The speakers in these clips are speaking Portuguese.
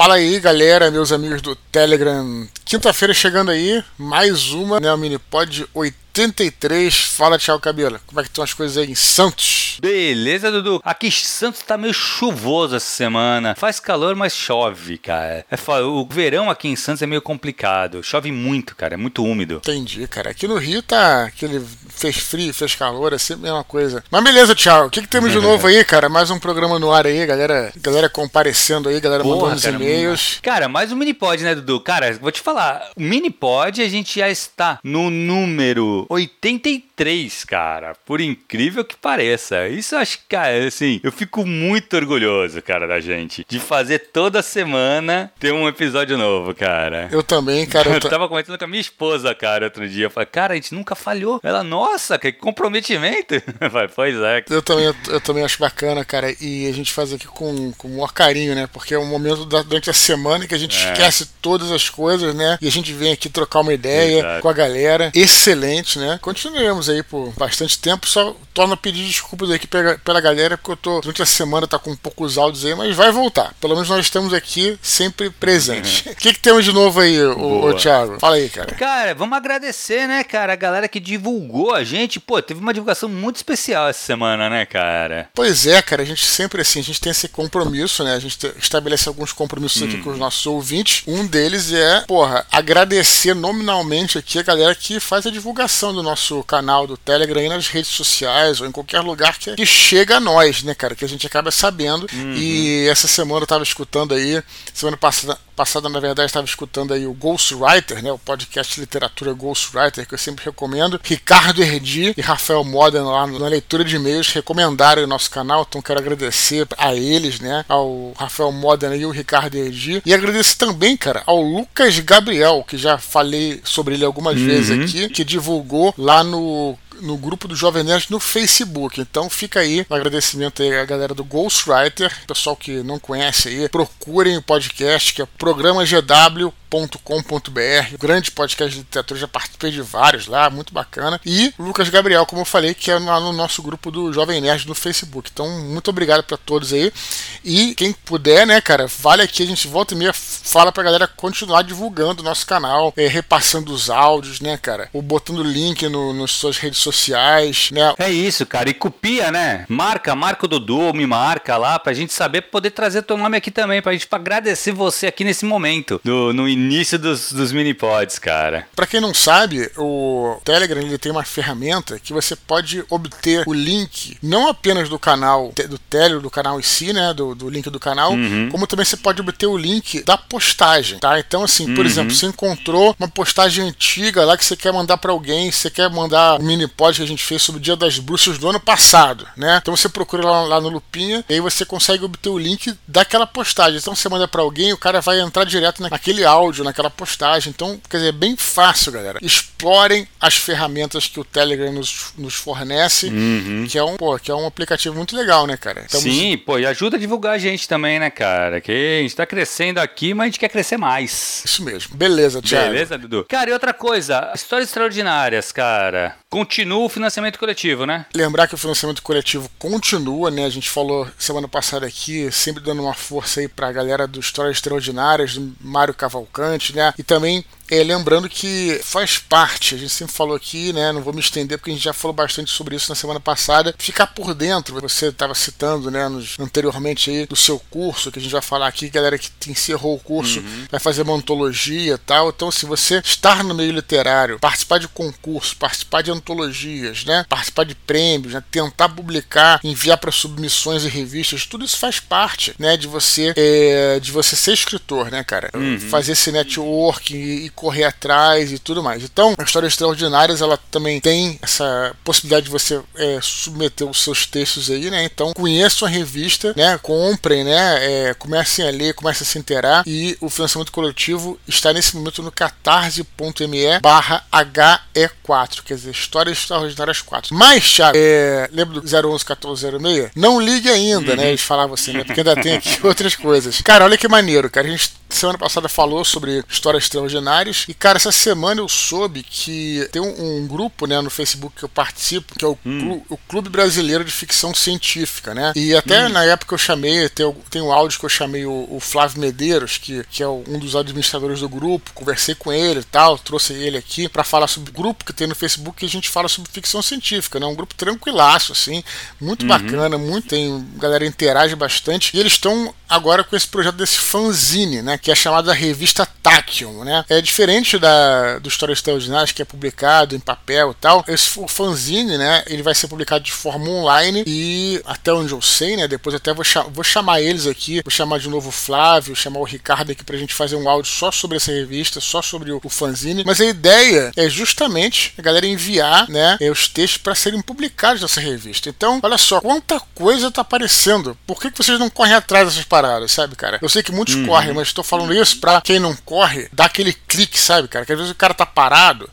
Fala aí, galera, meus amigos do Telegram. Quinta-feira chegando aí, mais uma, né, o Minipod 83. Fala, tchau, cabelo. Como é que estão as coisas aí em Santos? Beleza, Dudu? Aqui em Santos tá meio chuvoso essa semana. Faz calor, mas chove, cara. É, o verão aqui em Santos é meio complicado. Chove muito, cara. É muito úmido. Entendi, cara. Aqui no Rio tá aquele fez frio, fez calor, é sempre a mesma coisa. Mas beleza, tchau. O que, que temos de novo aí, cara? Mais um programa no ar aí, galera. Galera comparecendo aí, galera Porra, mandando os e-mails. Cara, mais um mini pod, né, Dudu? Cara, vou te falar. O mini pod a gente já está no número 83, cara. Por incrível que pareça. Isso acho que, cara, assim, eu fico muito orgulhoso, cara, da gente. De fazer toda semana ter um episódio novo, cara. Eu também, cara. Eu, eu tava comentando com a minha esposa, cara, outro dia. Eu falei, cara, a gente nunca falhou. Ela, nossa, que comprometimento. pois é. Eu também, eu, eu, também acho bacana, cara. E a gente faz aqui com, com o maior carinho, né? Porque é um momento da, durante a semana que a gente é. esquece todas as coisas, né? E a gente vem aqui trocar uma ideia Exato. com a galera. Excelente, né? Continuemos aí por bastante tempo. Só torno a pedir desculpas aqui pela, pela galera, porque eu tô durante a semana tá com poucos áudios aí, mas vai voltar. Pelo menos nós estamos aqui sempre presentes. O que, que temos de novo aí, o, o Thiago? Fala aí, cara. Cara, vamos agradecer, né, cara, a galera que divulgou a gente. Pô, teve uma divulgação muito especial essa semana, né, cara? Pois é, cara, a gente sempre assim, a gente tem esse compromisso, né? A gente estabelece alguns compromissos hum. aqui com os nossos ouvintes. Um deles é, porra, agradecer nominalmente aqui a galera que faz a divulgação do nosso canal do Telegram aí nas redes sociais ou em qualquer lugar que, que chega a nós, né, cara? Que a gente acaba sabendo. Uhum. E essa semana eu tava escutando aí, semana passada, passada, na verdade, estava escutando aí o Ghostwriter, né, o podcast de literatura Ghostwriter, que eu sempre recomendo. Ricardo Erdi e Rafael Modern, lá na leitura de e-mails, recomendaram o nosso canal, então quero agradecer a eles, né, ao Rafael Modern e o Ricardo Erdi. E agradecer também, cara, ao Lucas Gabriel, que já falei sobre ele algumas uhum. vezes aqui, que divulgou lá no no grupo do Jovem Nerd no Facebook. Então fica aí um agradecimento aí à galera do Ghostwriter. Pessoal que não conhece aí, procurem o podcast que é Programa GW com.br grande podcast de literatura, já participei de vários lá, muito bacana. E Lucas Gabriel, como eu falei, que é lá no nosso grupo do Jovem Nerd no Facebook. Então, muito obrigado para todos aí. E quem puder, né, cara, vale aqui, a gente volta e meia fala pra galera continuar divulgando o nosso canal, é, repassando os áudios, né, cara, ou botando link no, nas suas redes sociais, né. É isso, cara, e copia, né? Marca, marca o Dudu, me marca lá pra gente saber poder trazer teu nome aqui também, pra gente pra agradecer você aqui nesse momento, do, no início dos, dos mini-pods, cara. Pra quem não sabe, o Telegram ele tem uma ferramenta que você pode obter o link não apenas do canal, do Telegram, do canal em si, né, do, do link do canal, uhum. como também você pode obter o link da postagem, tá? Então, assim, por uhum. exemplo, você encontrou uma postagem antiga lá que você quer mandar para alguém, você quer mandar o um mini-pod que a gente fez sobre o Dia das Bruxas do ano passado, né? Então você procura lá, lá no Lupinha e aí você consegue obter o link daquela postagem. Então você manda para alguém, o cara vai entrar direto naquele áudio, naquela postagem. Então, quer dizer, é bem fácil, galera. Explorem as ferramentas que o Telegram nos, nos fornece, uhum. que, é um, pô, que é um aplicativo muito legal, né, cara? Estamos... Sim, pô, e ajuda a divulgar a gente também, né, cara? Que a gente tá crescendo aqui, mas a gente quer crescer mais. Isso mesmo. Beleza, Thiago. Beleza, Dudu? Cara, e outra coisa, histórias extraordinárias, cara. Continua o financiamento coletivo, né? Lembrar que o financiamento coletivo continua, né? A gente falou semana passada aqui, sempre dando uma força aí pra galera do Histórias Extraordinárias, do Mário Cavalcante, né? E também é, lembrando que faz parte, a gente sempre falou aqui, né? Não vou me estender porque a gente já falou bastante sobre isso na semana passada. Ficar por dentro, você estava citando, né, nos, anteriormente aí, do seu curso, que a gente vai falar aqui, galera que encerrou o curso, uhum. vai fazer uma antologia e tal. Então, se você estar no meio literário, participar de concurso, participar de antologias, né? Participar de prêmios, né, tentar publicar, enviar para submissões e revistas, tudo isso faz parte, né? De você, é, de você ser escritor, né, cara? Uhum. Fazer esse networking e correr atrás e tudo mais. Então, a Histórias Extraordinárias ela também tem essa possibilidade de você é, submeter os seus textos aí, né? Então, conheçam a revista, né? Comprem, né? É, comecem a ler, comecem a se inteirar e o financiamento coletivo está nesse momento no catarse.me barra HE4, quer dizer, Histórias Extraordinárias 4. Mas, Thiago, é, lembra do 011 1406? Não ligue ainda, né? uhum. né? Eles falavam assim, né? Porque ainda tem aqui outras coisas. Cara, olha que maneiro, cara. A gente semana passada falou sobre histórias extraordinárias. E, cara, essa semana eu soube que tem um, um grupo, né, no Facebook que eu participo, que é o, hum. Clube, o Clube Brasileiro de Ficção Científica, né? E até hum. na época eu chamei, tem, tem um áudio que eu chamei o, o Flávio Medeiros, que, que é um dos administradores do grupo, conversei com ele e tal, trouxe ele aqui para falar sobre o grupo que tem no Facebook que a gente fala sobre ficção científica, né? Um grupo tranquilaço, assim, muito uhum. bacana, muito, tem galera interage bastante. E eles estão agora com esse projeto desse fanzine, né? Que é chamado a revista Tachyon, né? É diferente da, do Histórias Extraordinárias, que é publicado em papel e tal. Esse o fanzine, né? Ele vai ser publicado de forma online e até onde eu sei, né? Depois até vou, vou chamar eles aqui, vou chamar de novo o Flávio, chamar o Ricardo aqui pra gente fazer um áudio só sobre essa revista, só sobre o, o fanzine. Mas a ideia é justamente a galera enviar, né? Os textos para serem publicados nessa revista. Então, olha só, quanta coisa tá aparecendo. Por que, que vocês não correm atrás dessas paradas, sabe, cara? Eu sei que muitos uhum. correm, mas estou falando isso pra quem não corre, dar aquele clique, sabe, cara? Que às vezes o cara tá parado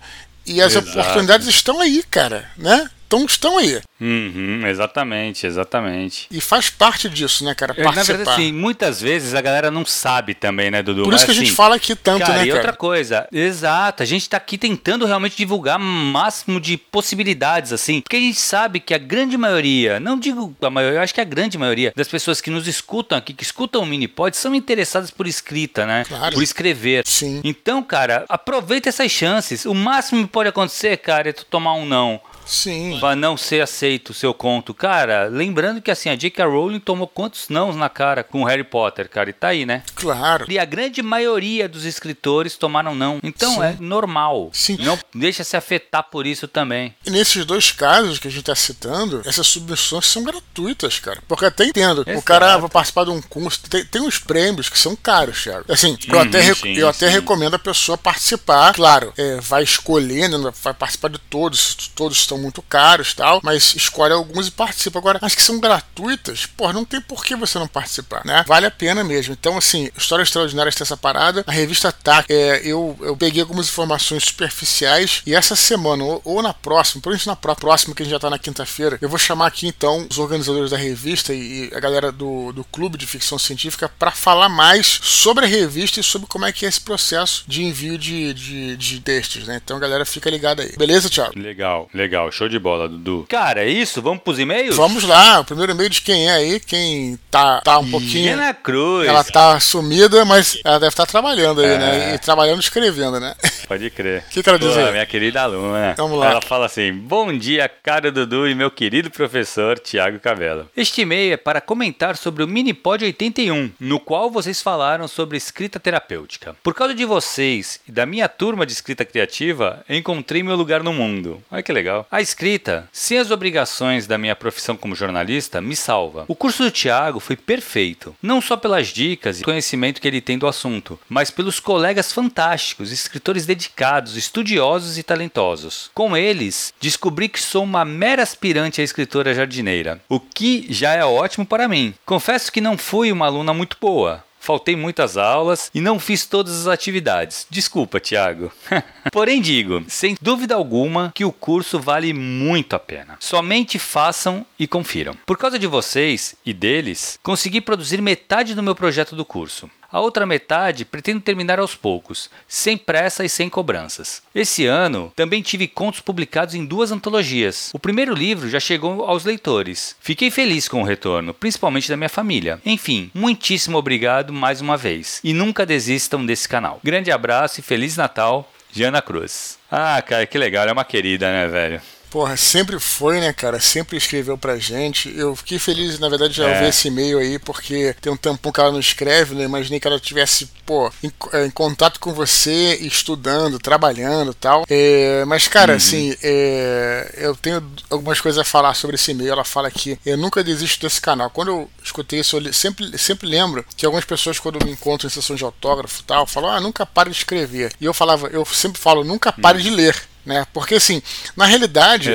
e as Exato. oportunidades estão aí, cara, né? Então estão aí. Uhum, exatamente, exatamente. E faz parte disso, né, cara? Participar. Na verdade, sim, muitas vezes a galera não sabe também, né, Dudu? Por isso Mas, que a gente assim, fala aqui tanto, cara, né, cara? E outra coisa, exato, a gente tá aqui tentando realmente divulgar o máximo de possibilidades, assim, porque a gente sabe que a grande maioria, não digo a maioria, eu acho que a grande maioria das pessoas que nos escutam aqui, que escutam o Minipod, são interessadas por escrita, né? Claro. Por escrever. Sim. Então, cara, aproveita essas chances. O máximo que pode acontecer, cara, é tu tomar um não. Sim. Pra não ser aceito o seu conto. Cara, lembrando que assim, a J.K. Rowling tomou quantos nãos na cara com Harry Potter, cara? E tá aí, né? Claro. E a grande maioria dos escritores tomaram não. Então Sim. é normal. Sim. Não deixa se afetar por isso também. E nesses dois casos que a gente tá citando, essas submissões são gratuitas, cara. Porque até entendo. Exato. O cara vai participar de um curso. Tem, tem uns prêmios que são caros, Thiago. Assim, eu até, sim, eu até recomendo a pessoa participar. Claro, é, vai escolhendo, vai participar de todos. Todos estão são muito caros tal, mas escolhe alguns e participa. Agora, as que são gratuitas, pô, não tem por que você não participar, né? Vale a pena mesmo. Então, assim, Histórias Extraordinárias tem essa parada. A revista tá, é, eu, eu peguei algumas informações superficiais e essa semana, ou, ou na próxima, provavelmente na próxima, que a gente já tá na quinta-feira, eu vou chamar aqui então os organizadores da revista e, a galera do, do clube de ficção científica para falar mais sobre a revista e sobre como é que é esse processo de envio de, de, de textos, né? Então, galera, fica ligada aí. Beleza, Thiago? Legal, legal legal, show de bola, Dudu. Cara, é isso? Vamos pros e-mails? Vamos lá, o primeiro e-mail de quem é aí, quem tá, tá um pouquinho. Ana Cruz. Ela tá sumida, mas ela deve estar tá trabalhando aí, né? é. né? E trabalhando escrevendo, né? Pode crer. O que, que ela diz Minha querida aluna. Vamos lá. Ela fala assim: Bom dia, cara Dudu e meu querido professor Tiago Cabela. Este e-mail é para comentar sobre o Minipod 81, no qual vocês falaram sobre escrita terapêutica. Por causa de vocês e da minha turma de escrita criativa, encontrei meu lugar no mundo. Olha que legal. A escrita, sem as obrigações da minha profissão como jornalista, me salva. O curso do Tiago foi perfeito, não só pelas dicas e conhecimento que ele tem do assunto, mas pelos colegas fantásticos, escritores dedicados, estudiosos e talentosos. Com eles, descobri que sou uma mera aspirante a escritora jardineira, o que já é ótimo para mim. Confesso que não fui uma aluna muito boa, faltei muitas aulas e não fiz todas as atividades. Desculpa, Tiago. Porém, digo, sem dúvida alguma, que o curso vale muito a pena. Somente façam e confiram. Por causa de vocês e deles, consegui produzir metade do meu projeto do curso. A outra metade pretendo terminar aos poucos, sem pressa e sem cobranças. Esse ano também tive contos publicados em duas antologias. O primeiro livro já chegou aos leitores. Fiquei feliz com o retorno, principalmente da minha família. Enfim, muitíssimo obrigado mais uma vez. E nunca desistam desse canal. Grande abraço e Feliz Natal, Jana Cruz. Ah, cara, que legal, é uma querida, né, velho? Porra, sempre foi, né, cara? Sempre escreveu pra gente. Eu fiquei feliz, na verdade, de é. ver esse e-mail aí, porque tem um tampão que ela não escreve, né? Imaginei que ela tivesse, pô, em, é, em contato com você, estudando, trabalhando tal. É, mas, cara, uhum. assim, é, eu tenho algumas coisas a falar sobre esse e-mail. Ela fala que eu nunca desisto desse canal. Quando eu escutei isso, eu sempre, sempre lembro que algumas pessoas, quando me encontram em sessão de autógrafo tal, falam, ah, nunca pare de escrever. E eu falava, eu sempre falo, nunca pare uhum. de ler né? Porque assim, na realidade.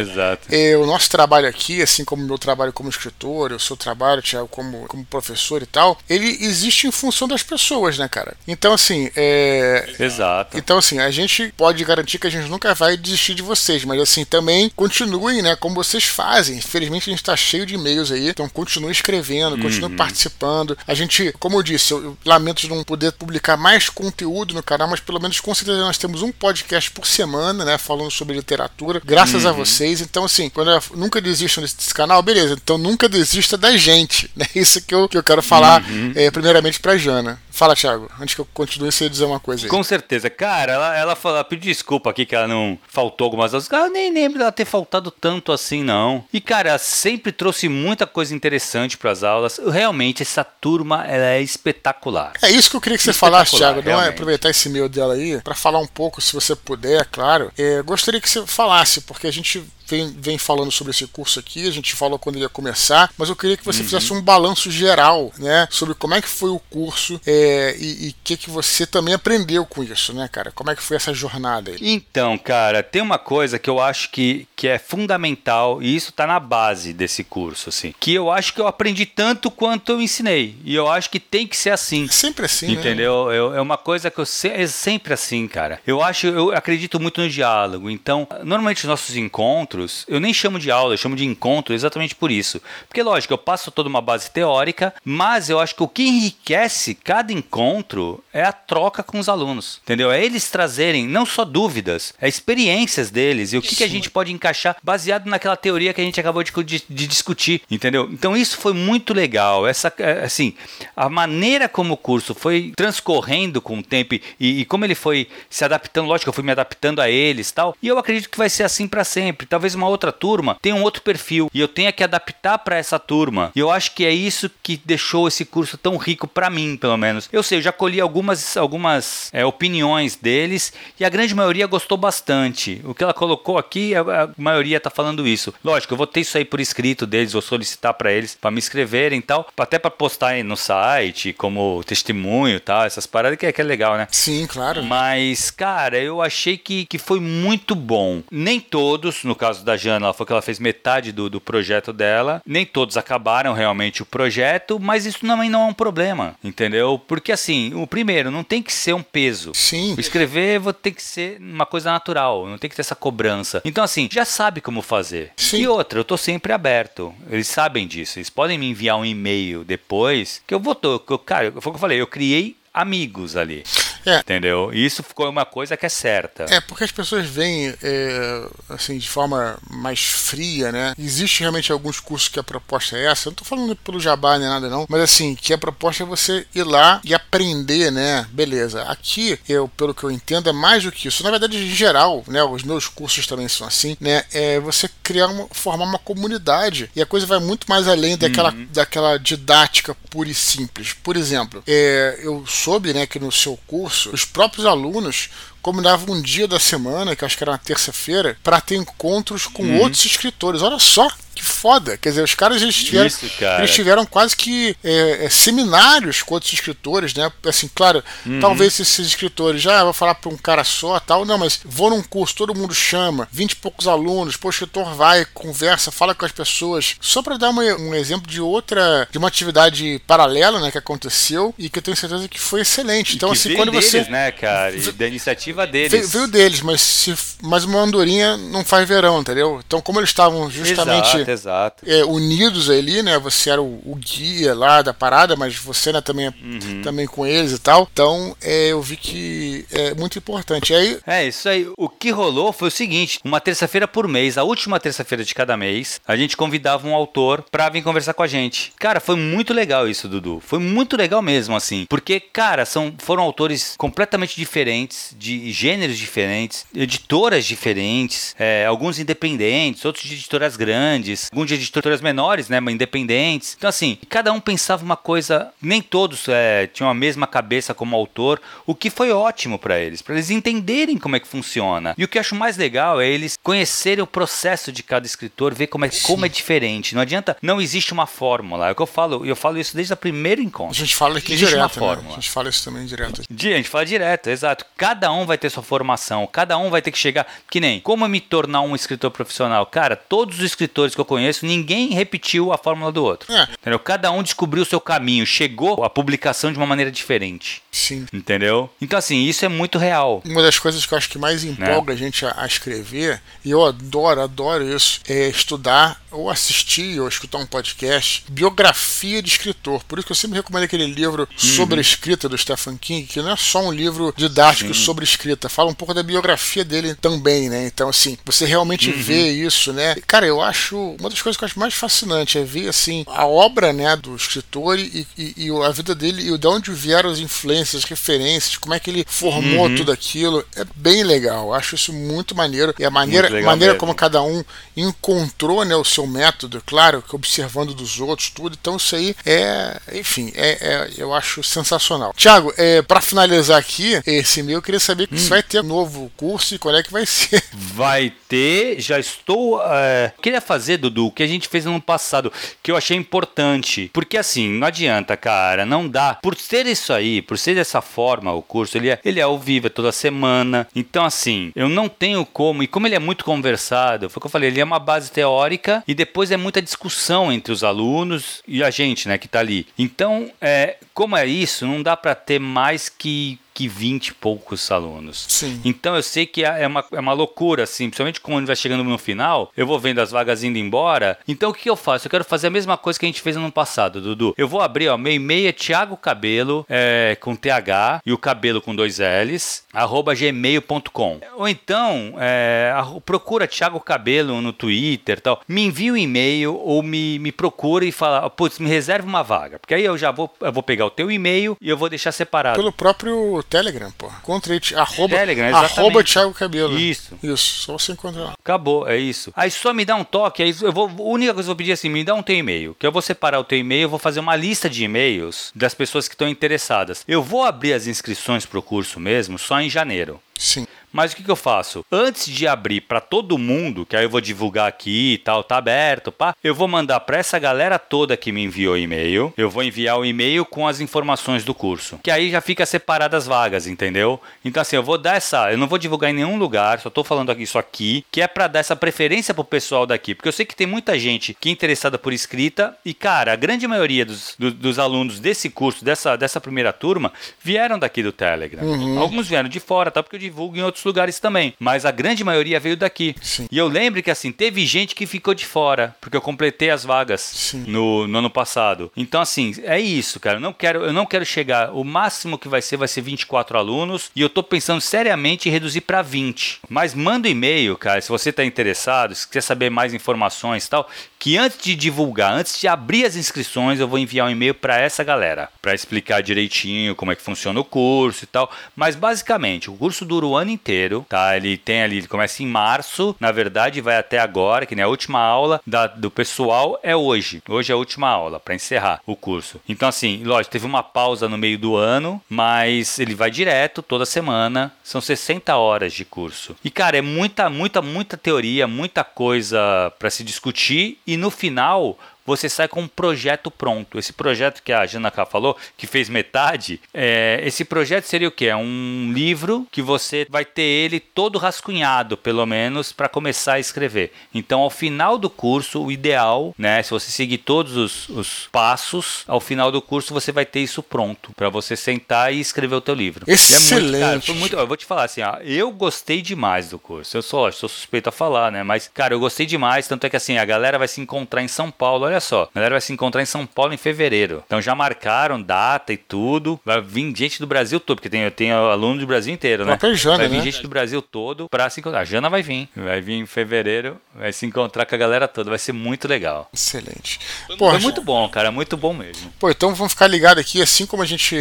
É, o nosso trabalho aqui, assim como o meu trabalho como escritor, o seu trabalho, Thiago, como, como professor e tal, ele existe em função das pessoas, né, cara? Então, assim, é. Exato. Então, assim, a gente pode garantir que a gente nunca vai desistir de vocês, mas assim, também continuem, né, como vocês fazem. Infelizmente a gente tá cheio de e-mails aí, então continue escrevendo, continue Uhum. participando. A gente, como eu disse, eu, eu lamento de não poder publicar mais conteúdo no canal, mas pelo menos com certeza nós temos um podcast por semana, né, falando sobre literatura, graças Uhum. a vocês. Então, assim, quando eu, nunca desistam desse, canal, beleza. Então nunca desista da gente, né? Isso que eu, que eu quero falar, Uhum. é, primeiramente pra Jana. Fala, Thiago, antes que eu continue, você dizer uma coisa aí. Com certeza. Cara, ela, ela, falou, ela pediu desculpa aqui que ela não faltou algumas aulas. Cara, eu nem lembro dela ter faltado tanto assim, não. E, cara, ela sempre trouxe muita coisa interessante pras aulas. Realmente, essa turma, ela é espetacular. É isso que eu queria que você falasse, Thiago. Não é aproveitar esse e-mail dela aí para falar um pouco, se você puder, claro. É, gostaria que você falasse, porque a gente vem, vem falando sobre esse curso aqui, a gente falou quando ele ia começar, mas eu queria que Uhum. você fizesse um balanço geral, né, sobre como é que foi o curso é, e o que, que você também aprendeu com isso, né, cara? Como é que foi essa jornada aí? Então, cara, tem uma coisa que eu acho que, que é fundamental, e isso tá na base desse curso, assim, que eu acho que eu aprendi tanto quanto eu ensinei. E eu acho que tem que ser assim. É sempre assim, né? Entendeu? Eu- é uma coisa que eu se- é sempre assim, cara. Eu acho, eu acredito muito no diálogo. Então, normalmente os nossos encontros, eu nem chamo de aula, eu chamo de encontro exatamente por isso. Porque, lógico, eu passo toda uma base teórica, mas eu acho que o que enriquece cada encontro é a troca com os alunos. Entendeu? É eles trazerem não só dúvidas, é experiências deles e o que, que a gente pode encaixar baseado naquela teoria que a gente acabou de, de- de discutir. Entendeu? Então, isso foi muito legal. Essa, é, assim, a maneira como o curso foi transcorrendo com o tempo e, e como ele foi se adaptando, lógico, eu fui me adaptando a eles e tal. E eu acredito que vai ser assim para sempre. Talvez uma outra turma tenha um outro perfil e eu tenha que adaptar para essa turma. E eu acho que é isso que deixou esse curso tão rico para mim, pelo menos. Eu sei, eu já colhi algumas, algumas é, opiniões deles e a grande maioria gostou bastante. O que ela colocou aqui, a, maioria tá falando isso. Lógico, eu vou ter isso aí por escrito deles, vou solicitar para eles para me escreverem e tal, até para postar aí no site como testemunho e tal, essas paradas que é, que é legal, né? Sim, claro. Mas, cara, eu achei que, que foi muito bom. Nem todos, no caso da Jana, ela falou que ela fez metade do, do projeto dela. Nem todos acabaram realmente o projeto, mas isso também não é um problema, entendeu? Porque assim, o primeiro, não tem que ser um peso. Sim. O escrever vou ter que ser uma coisa natural, não tem que ter essa cobrança. Então, assim, já sabe como fazer. Sim. E outra, eu tô sempre aberto. Eles sabem disso. Eles podem me enviar um e-mail depois que eu vou. tô- que eu- Cara, foi o que eu falei, eu criei amigos ali. É. Entendeu? E isso ficou uma coisa que é certa. É, porque as pessoas veem é, assim, de forma mais fria, né? Existe realmente alguns cursos que a proposta é essa. Eu não tô falando pelo jabá nem nada, não. Mas assim, que a proposta é você ir lá e aprender, né? Beleza. Aqui, eu, pelo que eu entendo, é mais do que isso. Na verdade, em geral, né? Os meus cursos também são assim, né? É você criar uma, formar uma comunidade. E a coisa vai muito mais além daquela, daquela didática pura e simples. Por exemplo, é, eu soube, né, que no seu curso, os próprios alunos combinavam um dia da semana, que acho que era na terça-feira, para ter encontros com outros escritores. Olha só que foda. Quer dizer, os caras eles tiveram, Isso, cara. eles tiveram quase que é, é, seminários com outros escritores, né? Assim, claro, talvez esses escritores já vou falar para um cara só, tal, não, mas vou num curso, todo mundo chama, vinte e poucos alunos, pô, o escritor vai, conversa, fala com as pessoas, só para dar uma- um exemplo de outra, de uma atividade paralela, né, que aconteceu e que eu tenho certeza que foi excelente. Então, que assim, veio quando deles, você né, cara? E da iniciativa deles. Veio, veio deles, mas, se, mas uma andorinha não faz verão, entendeu? Então, como eles estavam justamente Exato, exato. é, unidos ali, né? Você era o, o guia lá da parada, mas você né, também, é- Uhum. também com eles e tal. Então, é, eu vi que é muito importante. Aí, É, isso aí. O que rolou foi o seguinte: uma terça-feira por mês, a última terça-feira de cada mês, a gente convidava um autor pra vir conversar com a gente. Cara, foi muito legal isso, Dudu. Foi muito legal mesmo, assim. Porque, cara, são, foram autores completamente diferentes, de gêneros diferentes, editoras diferentes, é, alguns independentes, outros de editoras grandes. Grandes, alguns de editoras menores, né, independentes. Então, assim, cada um pensava uma coisa, nem todos é, tinham a mesma cabeça como autor, o que foi ótimo para eles, para eles entenderem como é que funciona. E o que eu acho mais legal é eles conhecerem o processo de cada escritor, ver como é, como é diferente. Não adianta, não existe uma fórmula. É o que eu falo, eu falo isso desde o primeiro encontro. A gente fala aqui direto, uma né? fórmula. A gente fala isso também direto. A gente fala direto, exato. Cada um vai ter sua formação, cada um vai ter que chegar, que nem como me tornar um escritor profissional. Cara, todos os escritores que eu conheço, ninguém repetiu a fórmula do outro. É. Entendeu? Cada um descobriu o seu caminho, chegou à publicação de uma maneira diferente. Sim. Entendeu? Então, assim, isso é muito real. Uma das coisas que eu acho que mais empolga né? a gente a, a, escrever, e eu adoro, adoro isso, é estudar ou assistir ou escutar um podcast, biografia de escritor. Por isso que eu sempre recomendo aquele livro uhum. sobre escrita do Stephen King, que não é só um livro didático Sim. sobre escrita, fala um pouco da biografia dele também, né? Então, assim, você realmente uhum. vê isso, né? Cara, eu acho. Uma das coisas que eu acho mais fascinante é ver, assim, a obra, né, do escritor e, e, e a vida dele e de onde vieram as influências, as referências, como é que ele formou uhum. tudo aquilo. É bem legal. Eu acho isso muito maneiro. E a maneira, maneira como cada um encontrou, né, o seu método, claro, que observando dos outros, tudo. Então, isso aí é, enfim, é, é eu acho sensacional. Tiago, é, para finalizar aqui esse e-mail, eu queria saber hum. se vai ter novo curso e qual é que vai ser. Vai ter, já estou. É, queria fazer, Dudu, o que a gente fez no ano passado, que eu achei importante. Porque assim, não adianta, cara, não dá. Por ser isso aí, por ser dessa forma, o curso, ele é, ele é ao vivo, é toda semana. Então, assim, eu não tenho como, e como ele é muito conversado, foi o que eu falei, ele é uma base teórica e depois é muita discussão entre os alunos e a gente, né, que tá ali. Então, é, como é isso, não dá para ter mais que que 20 e poucos alunos. Sim. Então eu sei que é, é uma, é uma loucura, assim, principalmente quando vai chegando no final, eu vou vendo as vagas indo embora. Então o que eu faço? Eu quero fazer a mesma coisa que a gente fez no ano passado, Dudu. Eu vou abrir, ó, meu e-mail é Thiago Cabelo, é, com TH, e o cabelo com dois L's, arroba gmail.com. Ou então, é, procura Thiago Cabelo no Twitter tal. Me envia um e-mail ou me, me procura e fala, putz, me reserva uma vaga. Porque aí eu já vou, eu vou pegar o teu e-mail e eu vou deixar separado. Pelo próprio Telegram, pô. Encontre arroba, Telegram, exatamente. arroba Thiago Cabelo. Isso. Isso, só você encontrar lá. Acabou, é isso. Aí só me dá um toque, aí eu vou. A única coisa que eu vou pedir é assim, me dá um teu e-mail. Que eu vou separar o teu e-mail, eu vou fazer uma lista de e-mails das pessoas que estão interessadas. Eu vou abrir as inscrições pro curso mesmo só em janeiro. Sim. Mas o que, que eu faço? Antes de abrir para todo mundo, que aí eu vou divulgar aqui e tal, tá aberto, pá, eu vou mandar para essa galera toda que me enviou e-mail, eu vou enviar o e-mail com as informações do curso. Que aí já fica separado as vagas, entendeu? Então assim, eu vou dar essa, eu não vou divulgar em nenhum lugar, só tô falando aqui isso aqui, que é para dar essa preferência pro pessoal daqui, porque eu sei que tem muita gente que é interessada por escrita e cara, a grande maioria dos, do, dos alunos desse curso, dessa, dessa primeira turma, vieram daqui do Telegram. Uhum. Alguns vieram de fora, tá? Porque eu divulgo em outros outros lugares também, mas a grande maioria veio daqui. Sim. E eu lembro que assim, teve gente que ficou de fora, porque eu completei as vagas no, no, ano passado. Então assim, é isso, cara. Eu não quero, eu não quero chegar, o máximo que vai ser vai ser 24 alunos e eu tô pensando seriamente em reduzir para 20. Mas manda um e-mail, cara, se você tá interessado, se quer saber mais informações e tal, que antes de divulgar, antes de abrir as inscrições, eu vou enviar um e-mail para essa galera, para explicar direitinho como é que funciona o curso e tal. Mas basicamente, o curso dura o ano inteiro, tá? Ele tem ali, ele começa em março, na verdade vai até agora, que nem a última aula da, do pessoal é hoje. Hoje é a última aula para encerrar o curso. Então assim, lógico, teve uma pausa no meio do ano, mas ele vai direto toda semana. São 60 horas de curso. E cara, é muita, muita, muita teoria, muita coisa para se discutir e no final você sai com um projeto pronto. Esse projeto que a Janaka falou, que fez metade, é, esse projeto seria o quê? É um livro que você vai ter ele todo rascunhado, pelo menos, para começar a escrever. Então, ao final do curso, o ideal, né, se você seguir todos os, os passos, ao final do curso você vai ter isso pronto para você sentar e escrever o teu livro. Excelente. É muito, cara, foi muito, eu vou te falar assim, ó, eu gostei demais do curso. Eu sou, sou suspeito a falar, né? Mas, cara, eu gostei demais, tanto é que assim, a galera vai se encontrar em São Paulo olha só, a galera vai se encontrar em São Paulo em fevereiro. Então já marcaram data e tudo. Vai vir gente do Brasil todo, porque tem, tem aluno do Brasil inteiro, né? Jana, vai vir né? gente do Brasil todo pra se encontrar. A Jana vai vir. Vai vir em fevereiro, vai se encontrar com a galera toda. Vai ser muito legal. Excelente. Foi muito bom, cara. Muito bom mesmo. Pô, então vamos ficar ligado aqui, assim como a gente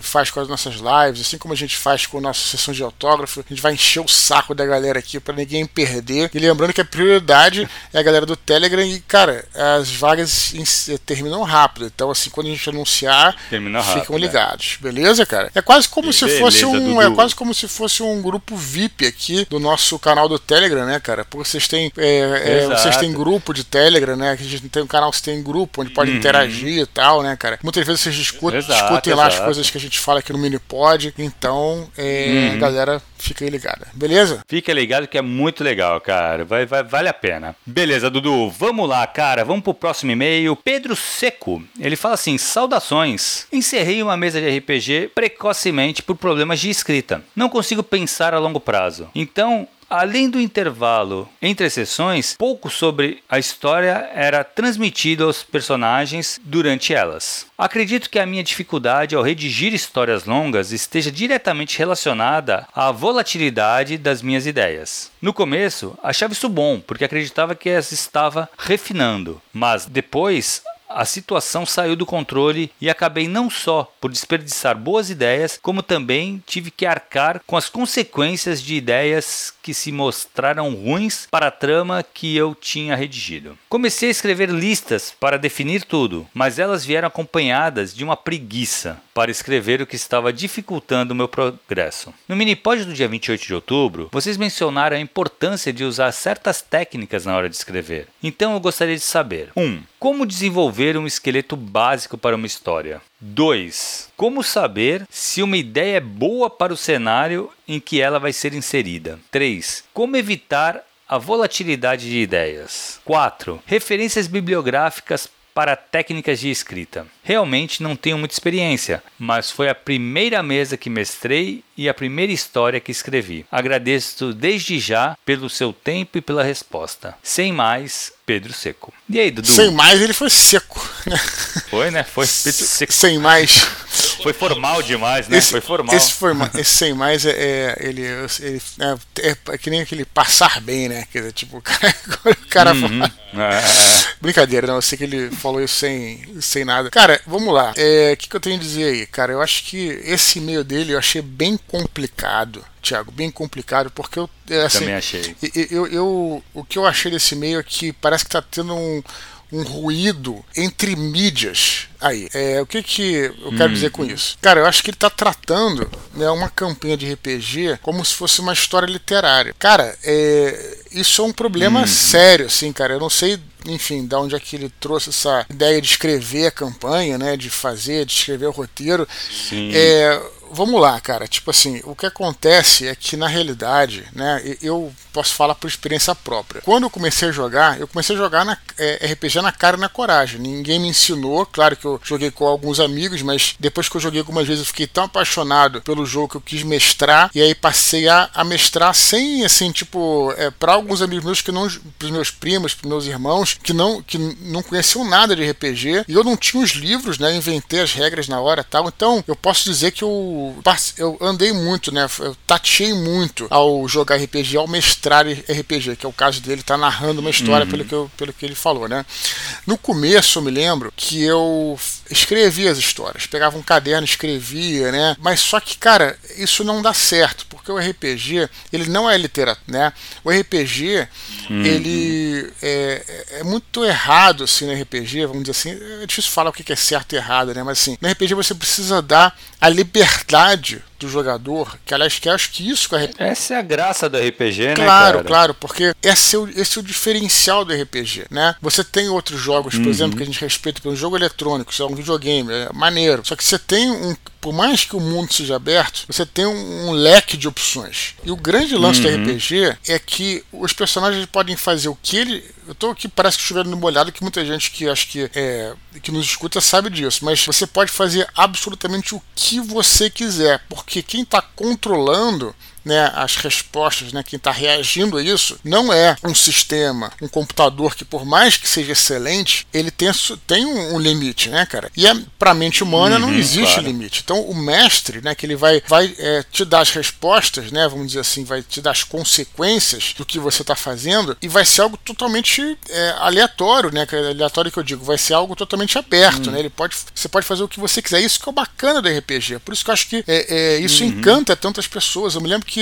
faz com as nossas lives, assim como a gente faz com a nossa sessão de autógrafo, a gente vai encher o saco da galera aqui para ninguém perder. E lembrando que a prioridade é a galera do Telegram e, cara, as vagas terminam rápido. Então, assim, quando a gente anunciar, Termina ficam rápido, ligados, beleza, cara? É quase como se fosse um, Dudu. é quase como se fosse um grupo VIP aqui do nosso canal do Telegram, né, cara? Porque vocês têm, é, é, vocês têm grupo de Telegram, né? Que a gente tem um canal que tem grupo onde pode interagir e tal, né, cara? Muitas vezes vocês discutem, Exato, discutem lá as coisas que a gente fala aqui no Minipod. Então, é, a galera fica aí ligada, beleza? Fica ligado que é muito legal, cara. Vai, vai, vale a pena. Beleza, Dudu. Vamos lá, cara. Vamos pro próximo e-mail. Pedro Seco. Ele fala assim: Saudações. Encerrei uma mesa de RPG precocemente por problemas de escrita. Não consigo pensar a longo prazo. Então. Além do intervalo entre sessões, pouco sobre a história era transmitido aos personagens durante elas. Acredito que a minha dificuldade ao redigir histórias longas esteja diretamente relacionada à volatilidade das minhas ideias. No começo, achava isso bom, porque acreditava que as estava refinando, mas depois a situação saiu do controle e acabei não só por desperdiçar boas ideias, como também tive que arcar com as consequências de ideias que se mostraram ruins para a trama que eu tinha redigido. Comecei a escrever listas para definir tudo, mas elas vieram acompanhadas de uma preguiça para escrever o que estava dificultando o meu progresso. No minipod do dia 28 de outubro, vocês mencionaram a importância de usar certas técnicas na hora de escrever. Então eu gostaria de saber: 1. Um, como desenvolver um esqueleto básico para uma história? 2. Como saber se uma ideia é boa para o cenário em que ela vai ser inserida? 3. Como evitar a volatilidade de ideias? 4. Referências bibliográficas para técnicas de escrita. Realmente não tenho muita experiência, mas foi a primeira mesa que mestrei e a primeira história que escrevi. Agradeço desde já pelo seu tempo e pela resposta. Sem mais, Pedro Seco. E aí, Dudu? Sem mais, ele foi seco, né? Foi, né? Foi Pedro Seco. Sem mais. Foi formal demais, né? Esse, foi formal. Esse, foi, ma- esse sem mais é, é- ele, ele é, é- é que nem aquele passar bem, né? Quer dizer, tipo, o cara, o cara fala- É, Brincadeira, não. Eu sei que ele falou isso sem, sem nada. Cara, vamos lá. É, O que, que eu tenho a dizer aí? Cara, eu acho que esse e-mail dele eu achei bem complicado, Thiago. Bem complicado, porque eu. é, Assim, Também achei. eu, eu, eu- o que eu achei desse e-mail é que parece que tá tendo um, um ruído entre mídias aí. É, o que, que eu quero dizer com isso? Cara, eu acho que ele tá tratando né, uma campanha de RPG como se fosse uma história literária. Cara, é, isso é um problema sério, assim, cara. Eu não sei enfim, da onde é que ele trouxe essa ideia de escrever a campanha, né, de fazer, de escrever o roteiro. Sim. É, vamos lá, cara. Tipo assim, o que acontece é que na realidade, né, eu posso falar por experiência própria. Quando eu comecei a jogar, eu comecei a jogar na, é, RPG na cara e na coragem. Ninguém me ensinou, claro que eu joguei com alguns amigos, mas depois que eu joguei algumas vezes eu fiquei tão apaixonado pelo jogo que eu quis mestrar e aí passei a, a mestrar sem, assim, tipo, é, para alguns amigos meus que não, pros meus primos, pros meus irmãos, que não, que não conheciam nada de RPG e eu não tinha os livros, né? Inventei as regras na hora tal. Então eu posso dizer que eu, eu andei muito, né? Eu tateei muito ao jogar RPG, ao mestrar RPG, que é o caso dele, tá narrando uma história pelo, que eu- pelo que ele falou, né? No começo eu me lembro que eu escrevia as histórias, pegava um caderno, escrevia, né? Mas só que, cara, isso não dá certo, porque o RPG, ele não é literatura, né? O RPG, ele é, é muito errado, assim, no RPG, vamos dizer assim, é difícil falar o que é certo e errado, né? Mas assim, no RPG você precisa dar a liberdade verdade do jogador, que aliás, que acho que isso que RPG Essa é a graça do RPG, né, Claro, claro, porque esse é, o, esse é o diferencial do RPG, né? Você tem outros jogos, por Uhum. exemplo, que a gente respeita pelo jogo eletrônico, isso é um videogame, é maneiro. Só que você tem um. Por mais que o mundo seja aberto, você tem um, um leque de opções. E o grande lance Uhum. do RPG é que os personagens podem fazer o que ele. Eu tô aqui, parece que chovendo no molhado, que muita gente que acho que é, que nos escuta sabe disso, mas você pode fazer absolutamente o que você quiser, porque quem está controlando né, as respostas, né, quem está reagindo a isso, não é um sistema, um computador que, por mais que seja excelente, ele tem, tem um, um limite, né, cara? E é, para a mente humana uhum, não existe claro. limite. Então, o mestre, né, que ele vai, vai é, te dar as respostas, né, vamos dizer assim, vai te dar as consequências do que você está fazendo e vai ser algo totalmente é, aleatório, né? Aleatório que eu digo, vai ser algo totalmente aberto, uhum. né? Ele pode, você pode fazer o que você quiser. Isso que é o bacana do RPG. Por isso que eu acho que é, é, isso uhum. encanta tantas pessoas. Eu me lembro que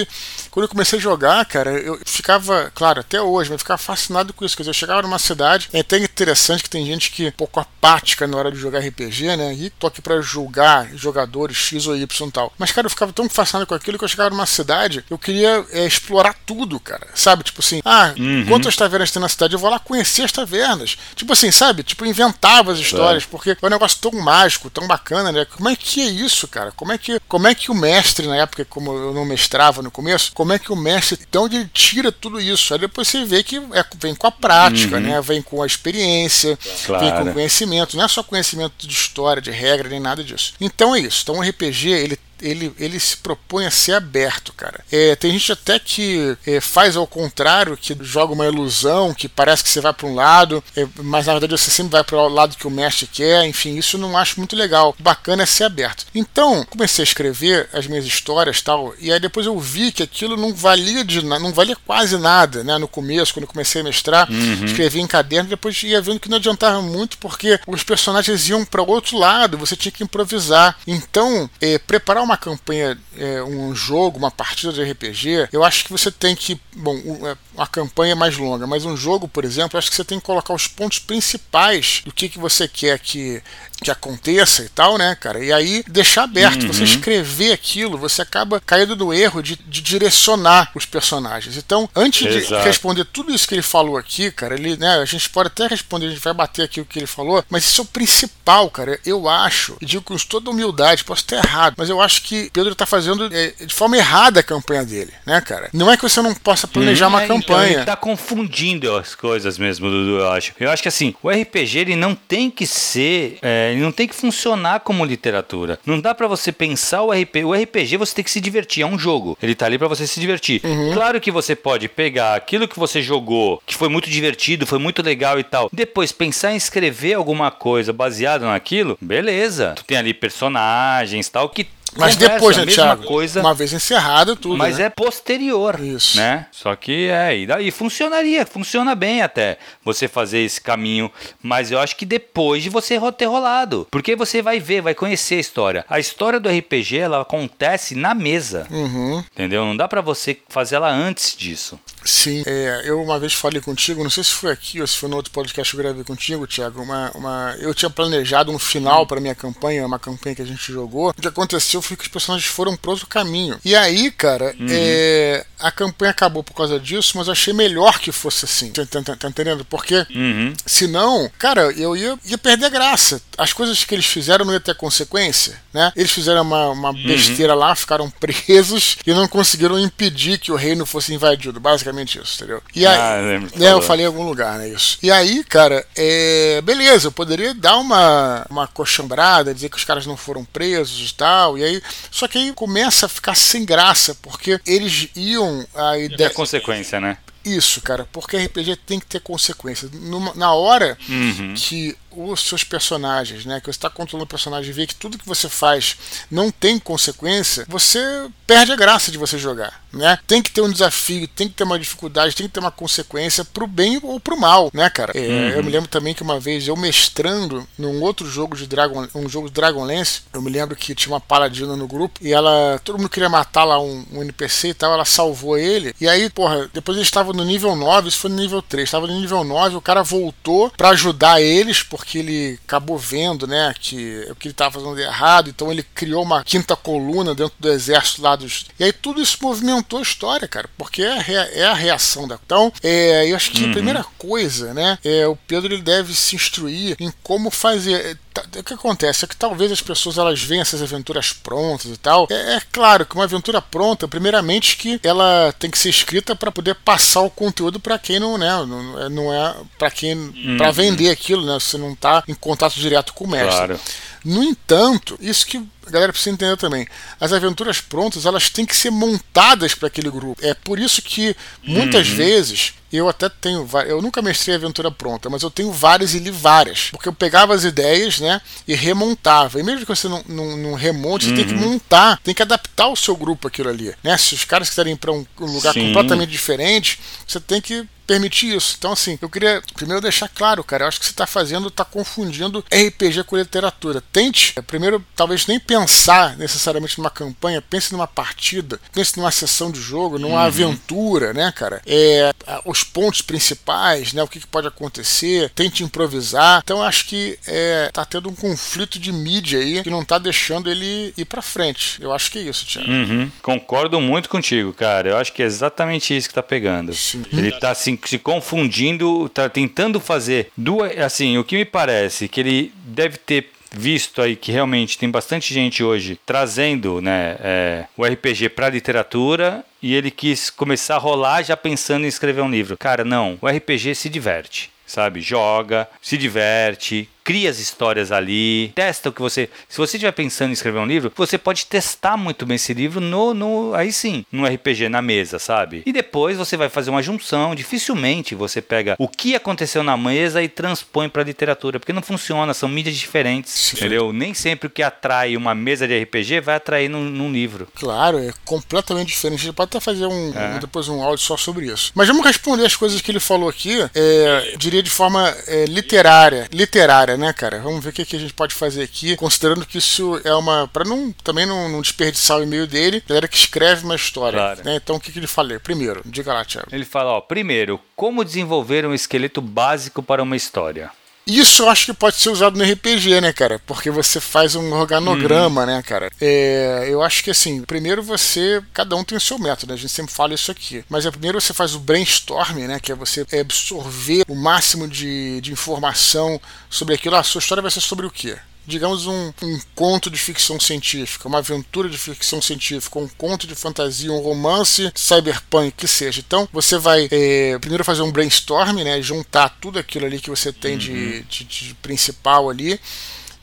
quando eu comecei a jogar, cara, eu ficava, claro, até hoje, mas ficava fascinado com isso. Quer dizer, eu chegava numa cidade, é até interessante que tem gente que é um pouco apática na hora de jogar RPG, né? E tô aqui pra julgar jogadores X ou Y e tal. Mas, cara, eu ficava tão fascinado com aquilo que eu chegava numa cidade, eu queria é, explorar tudo, cara. Sabe? Tipo assim, ah, uhum. quantas tavernas tem na cidade? Eu vou lá conhecer as tavernas. Tipo assim, sabe? Tipo, inventava as histórias, é. porque é um negócio tão mágico, tão bacana, né? Como é que é isso, cara? Como é que, como é que o mestre, na época, como eu não mestrava no começo, como é que o mestre, então, ele tira tudo isso? Aí depois você vê que é, vem com a prática, uhum. né? Vem com a experiência, claro. vem com o conhecimento. Não é só conhecimento de história, de regra, nem nada disso. Então é isso. Então o RPG, ele ele, ele se propõe a ser aberto, cara. É, tem gente até que é, faz ao contrário, que joga uma ilusão, que parece que você vai para um lado, é, mas na verdade você sempre vai para o lado que o mestre quer. Enfim, isso eu não acho muito legal. O bacana é ser aberto. Então, comecei a escrever as minhas histórias tal, e aí depois eu vi que aquilo não valia de não valia quase nada, né? No começo, quando eu comecei a mestrar, uhum. escrevi em caderno, depois ia vendo que não adiantava muito porque os personagens iam para outro lado, você tinha que improvisar. Então, é, preparar uma campanha, é, um jogo, uma partida de RPG, eu acho que você tem que. Bom, é, uma campanha mais longa, mas um jogo, por exemplo, eu acho que você tem que colocar os pontos principais do que, que você quer que que aconteça e tal, né, cara? E aí deixar aberto. Uhum. Você escrever aquilo, você acaba caindo no erro de, de direcionar os personagens. Então, antes Exato. de responder tudo isso que ele falou aqui, cara, ele, né, a gente pode até responder, a gente vai bater aqui o que ele falou, mas isso é o principal, cara. Eu acho, e digo com toda humildade, posso estar errado, mas eu acho que Pedro está fazendo é, de forma errada a campanha dele, né, cara? Não é que você não possa planejar uma é, campanha. Então, ele tá confundindo as coisas mesmo, Dudu, eu acho. Eu acho que assim, o RPG ele não tem que ser. É, ele não tem que funcionar como literatura. Não dá para você pensar o RPG. O RPG você tem que se divertir, é um jogo. Ele tá ali para você se divertir. Uhum. Claro que você pode pegar aquilo que você jogou, que foi muito divertido, foi muito legal e tal. Depois pensar em escrever alguma coisa baseado naquilo, beleza. Tu tem ali personagens tal que mas Conversa, depois, né, Thiago? Coisa, uma vez encerrado tudo. Mas né? é posterior. Isso. Né? Só que é. E daí funcionaria, funciona bem até você fazer esse caminho. Mas eu acho que depois de você ter rolado. Porque você vai ver, vai conhecer a história. A história do RPG, ela acontece na mesa. Uhum. Entendeu? Não dá para você fazer ela antes disso. Sim. É, eu uma vez falei contigo, não sei se foi aqui ou se foi no outro podcast que eu gravei contigo, Thiago. Uma, uma, eu tinha planejado um final hum. para minha campanha, uma campanha que a gente jogou. O que aconteceu foi que os personagens foram para outro caminho. E aí, cara, uhum. é, a campanha acabou por causa disso, mas eu achei melhor que fosse assim. Tá, tá, tá, tá entendendo? Porque uhum. senão, cara, eu ia, ia perder a graça. As coisas que eles fizeram não ia ter consequência, né? Eles fizeram uma, uma uhum. besteira lá, ficaram presos e não conseguiram impedir que o reino fosse invadido. Basicamente isso, entendeu? E aí, ah, eu, né, eu falei em algum lugar, né? Isso. E aí, cara, é, beleza, eu poderia dar uma, uma coxambrada, dizer que os caras não foram presos e tal, e aí só que aí começa a ficar sem graça, porque eles iam. A ideia... É consequência, né? Isso, cara, porque RPG tem que ter consequência. Numa, na hora uhum. que os seus personagens, né? Que você está controlando o personagem e vê que tudo que você faz não tem consequência, você perde a graça de você jogar, né? Tem que ter um desafio, tem que ter uma dificuldade, tem que ter uma consequência pro bem ou pro mal, né, cara? É, uhum. Eu me lembro também que uma vez eu mestrando num outro jogo de Dragon, um jogo de Dragonlance, eu me lembro que tinha uma paladina no grupo e ela, todo mundo queria matar lá um, um NPC e tal, ela salvou ele. E aí, porra, depois eles estavam no nível 9, isso foi no nível 3, estava no nível 9, o cara voltou para ajudar eles, porque porque ele acabou vendo, né, que o que ele estava fazendo de errado, então ele criou uma quinta coluna dentro do exército lá dos. E aí tudo isso movimentou a história, cara, porque é a, é reação da. Então, é, eu acho que uhum. a primeira coisa, né, é o Pedro ele deve se instruir em como fazer o que acontece é que talvez as pessoas elas veem essas aventuras prontas e tal. É, é claro que uma aventura pronta, primeiramente que ela tem que ser escrita para poder passar o conteúdo para quem não, né, não, não é para quem uhum. para vender aquilo, né? Você não está em contato direto com o mestre. Claro. No entanto, isso que a galera precisa entender também. As aventuras prontas, elas têm que ser montadas para aquele grupo. É por isso que muitas uhum. vezes eu até tenho eu nunca mestrei aventura pronta, mas eu tenho várias e li várias, porque eu pegava as ideias, né, e remontava. E mesmo que você não, não, não remonte, uhum. você tem que uhum. montar, tem que adaptar o seu grupo aquilo ali, né? Se os caras quiserem ir para um lugar Sim. completamente diferente, você tem que permitir isso. Então, assim, eu queria primeiro deixar claro, cara, eu acho que você está fazendo, está confundindo RPG com literatura. Tente, é, primeiro, talvez nem pensar necessariamente numa campanha, pense numa partida, pense numa sessão de jogo, numa uhum. aventura, né, cara? É, os pontos principais, né, o que, que, pode acontecer, tente improvisar. Então, eu acho que é, tá tendo um conflito de mídia aí que não tá deixando ele ir para frente. Eu acho que é isso, Tiago. Uhum. Concordo muito contigo, cara. Eu acho que é exatamente isso que tá pegando. Sim. Ele tá assim se confundindo, tá tentando fazer duas. Assim, o que me parece que ele deve ter visto aí que realmente tem bastante gente hoje trazendo né, é, o RPG para literatura e ele quis começar a rolar já pensando em escrever um livro. Cara, não, o RPG se diverte sabe? Joga, se diverte, cria as histórias ali, testa o que você. Se você estiver pensando em escrever um livro, você pode testar muito bem esse livro no, no aí sim, no RPG na mesa, sabe? E depois você vai fazer uma junção. Dificilmente você pega o que aconteceu na mesa e transpõe para literatura, porque não funciona, são mídias diferentes, sim. entendeu? Nem sempre o que atrai uma mesa de RPG vai atrair num, num livro. Claro, é completamente diferente. A gente pode até fazer um, é. depois um áudio só sobre isso. Mas vamos responder as coisas que ele falou aqui, é, diria de forma é, literária, literária né, cara? Vamos ver o que, que a gente pode fazer aqui, considerando que isso é uma. para não também não, não, desperdiçar o e-mail dele, galera que escreve uma história. Claro. Né? Então o que, que ele falou? Primeiro, diga lá, Thiago. Ele fala, ó, primeiro, como desenvolver um esqueleto básico para uma história? Isso eu acho que pode ser usado no RPG, né, cara? Porque você faz um organograma, uhum. né, cara? É, eu acho que assim, primeiro você. Cada um tem o seu método, né? a gente sempre fala isso aqui. Mas é primeiro você faz o brainstorm, né? Que é você absorver o máximo de, de informação sobre aquilo. Ah, a sua história vai ser sobre o quê? Digamos, um, um, conto de ficção científica, uma aventura de ficção científica, um conto de fantasia, um romance cyberpunk, que seja. Então, você vai é, primeiro fazer um brainstorm, né, juntar tudo aquilo ali que você tem uhum. de, de, de, principal ali,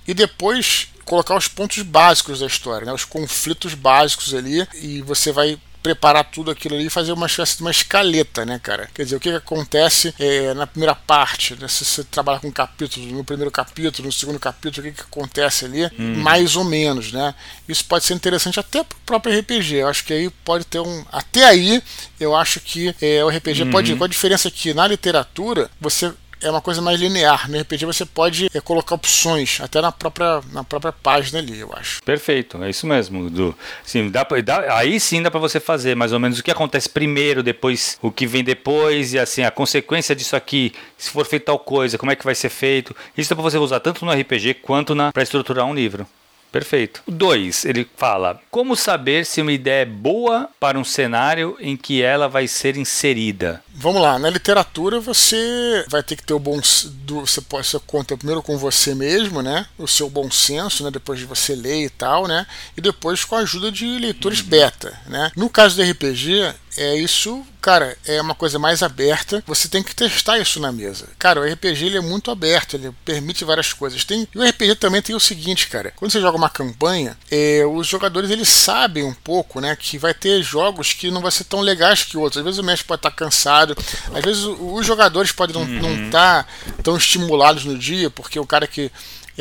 e depois colocar os pontos básicos da história, né, os conflitos básicos ali, e você vai preparar tudo aquilo ali e fazer uma espécie de uma escaleta, né, cara? Quer dizer, o que, que acontece é, na primeira parte, né? se você trabalha com capítulos, no primeiro capítulo, no segundo capítulo, o que, que acontece ali, hum. mais ou menos, né? Isso pode ser interessante até pro próprio RPG. Eu acho que aí pode ter um. Até aí, eu acho que é, o RPG uhum. pode. Com a diferença que na literatura, você é uma coisa mais linear. No RPG você pode é, colocar opções, até na própria, na própria página ali, eu acho. Perfeito, é isso mesmo. Do, sim, dá, dá, aí sim dá para você fazer mais ou menos o que acontece primeiro, depois o que vem depois, e assim, a consequência disso aqui, se for feito tal coisa, como é que vai ser feito. Isso dá para você usar tanto no RPG quanto para estruturar um livro. Perfeito. O 2, ele fala: Como saber se uma ideia é boa para um cenário em que ela vai ser inserida? Vamos lá, na literatura você vai ter que ter o bom. Do, você pode ser conta primeiro com você mesmo, né? O seu bom senso, né? Depois de você ler e tal, né? E depois com a ajuda de leitores uhum. beta, né? No caso do RPG, é isso, cara, é uma coisa mais aberta. Você tem que testar isso na mesa. Cara, o RPG ele é muito aberto, ele permite várias coisas. Tem, e o RPG também tem o seguinte, cara, quando você joga uma campanha, é, os jogadores eles sabem um pouco, né, que vai ter jogos que não vai ser tão legais que outros. Às vezes o mestre pode estar cansado, às vezes os jogadores podem não estar uhum. tá tão estimulados no dia, porque o cara que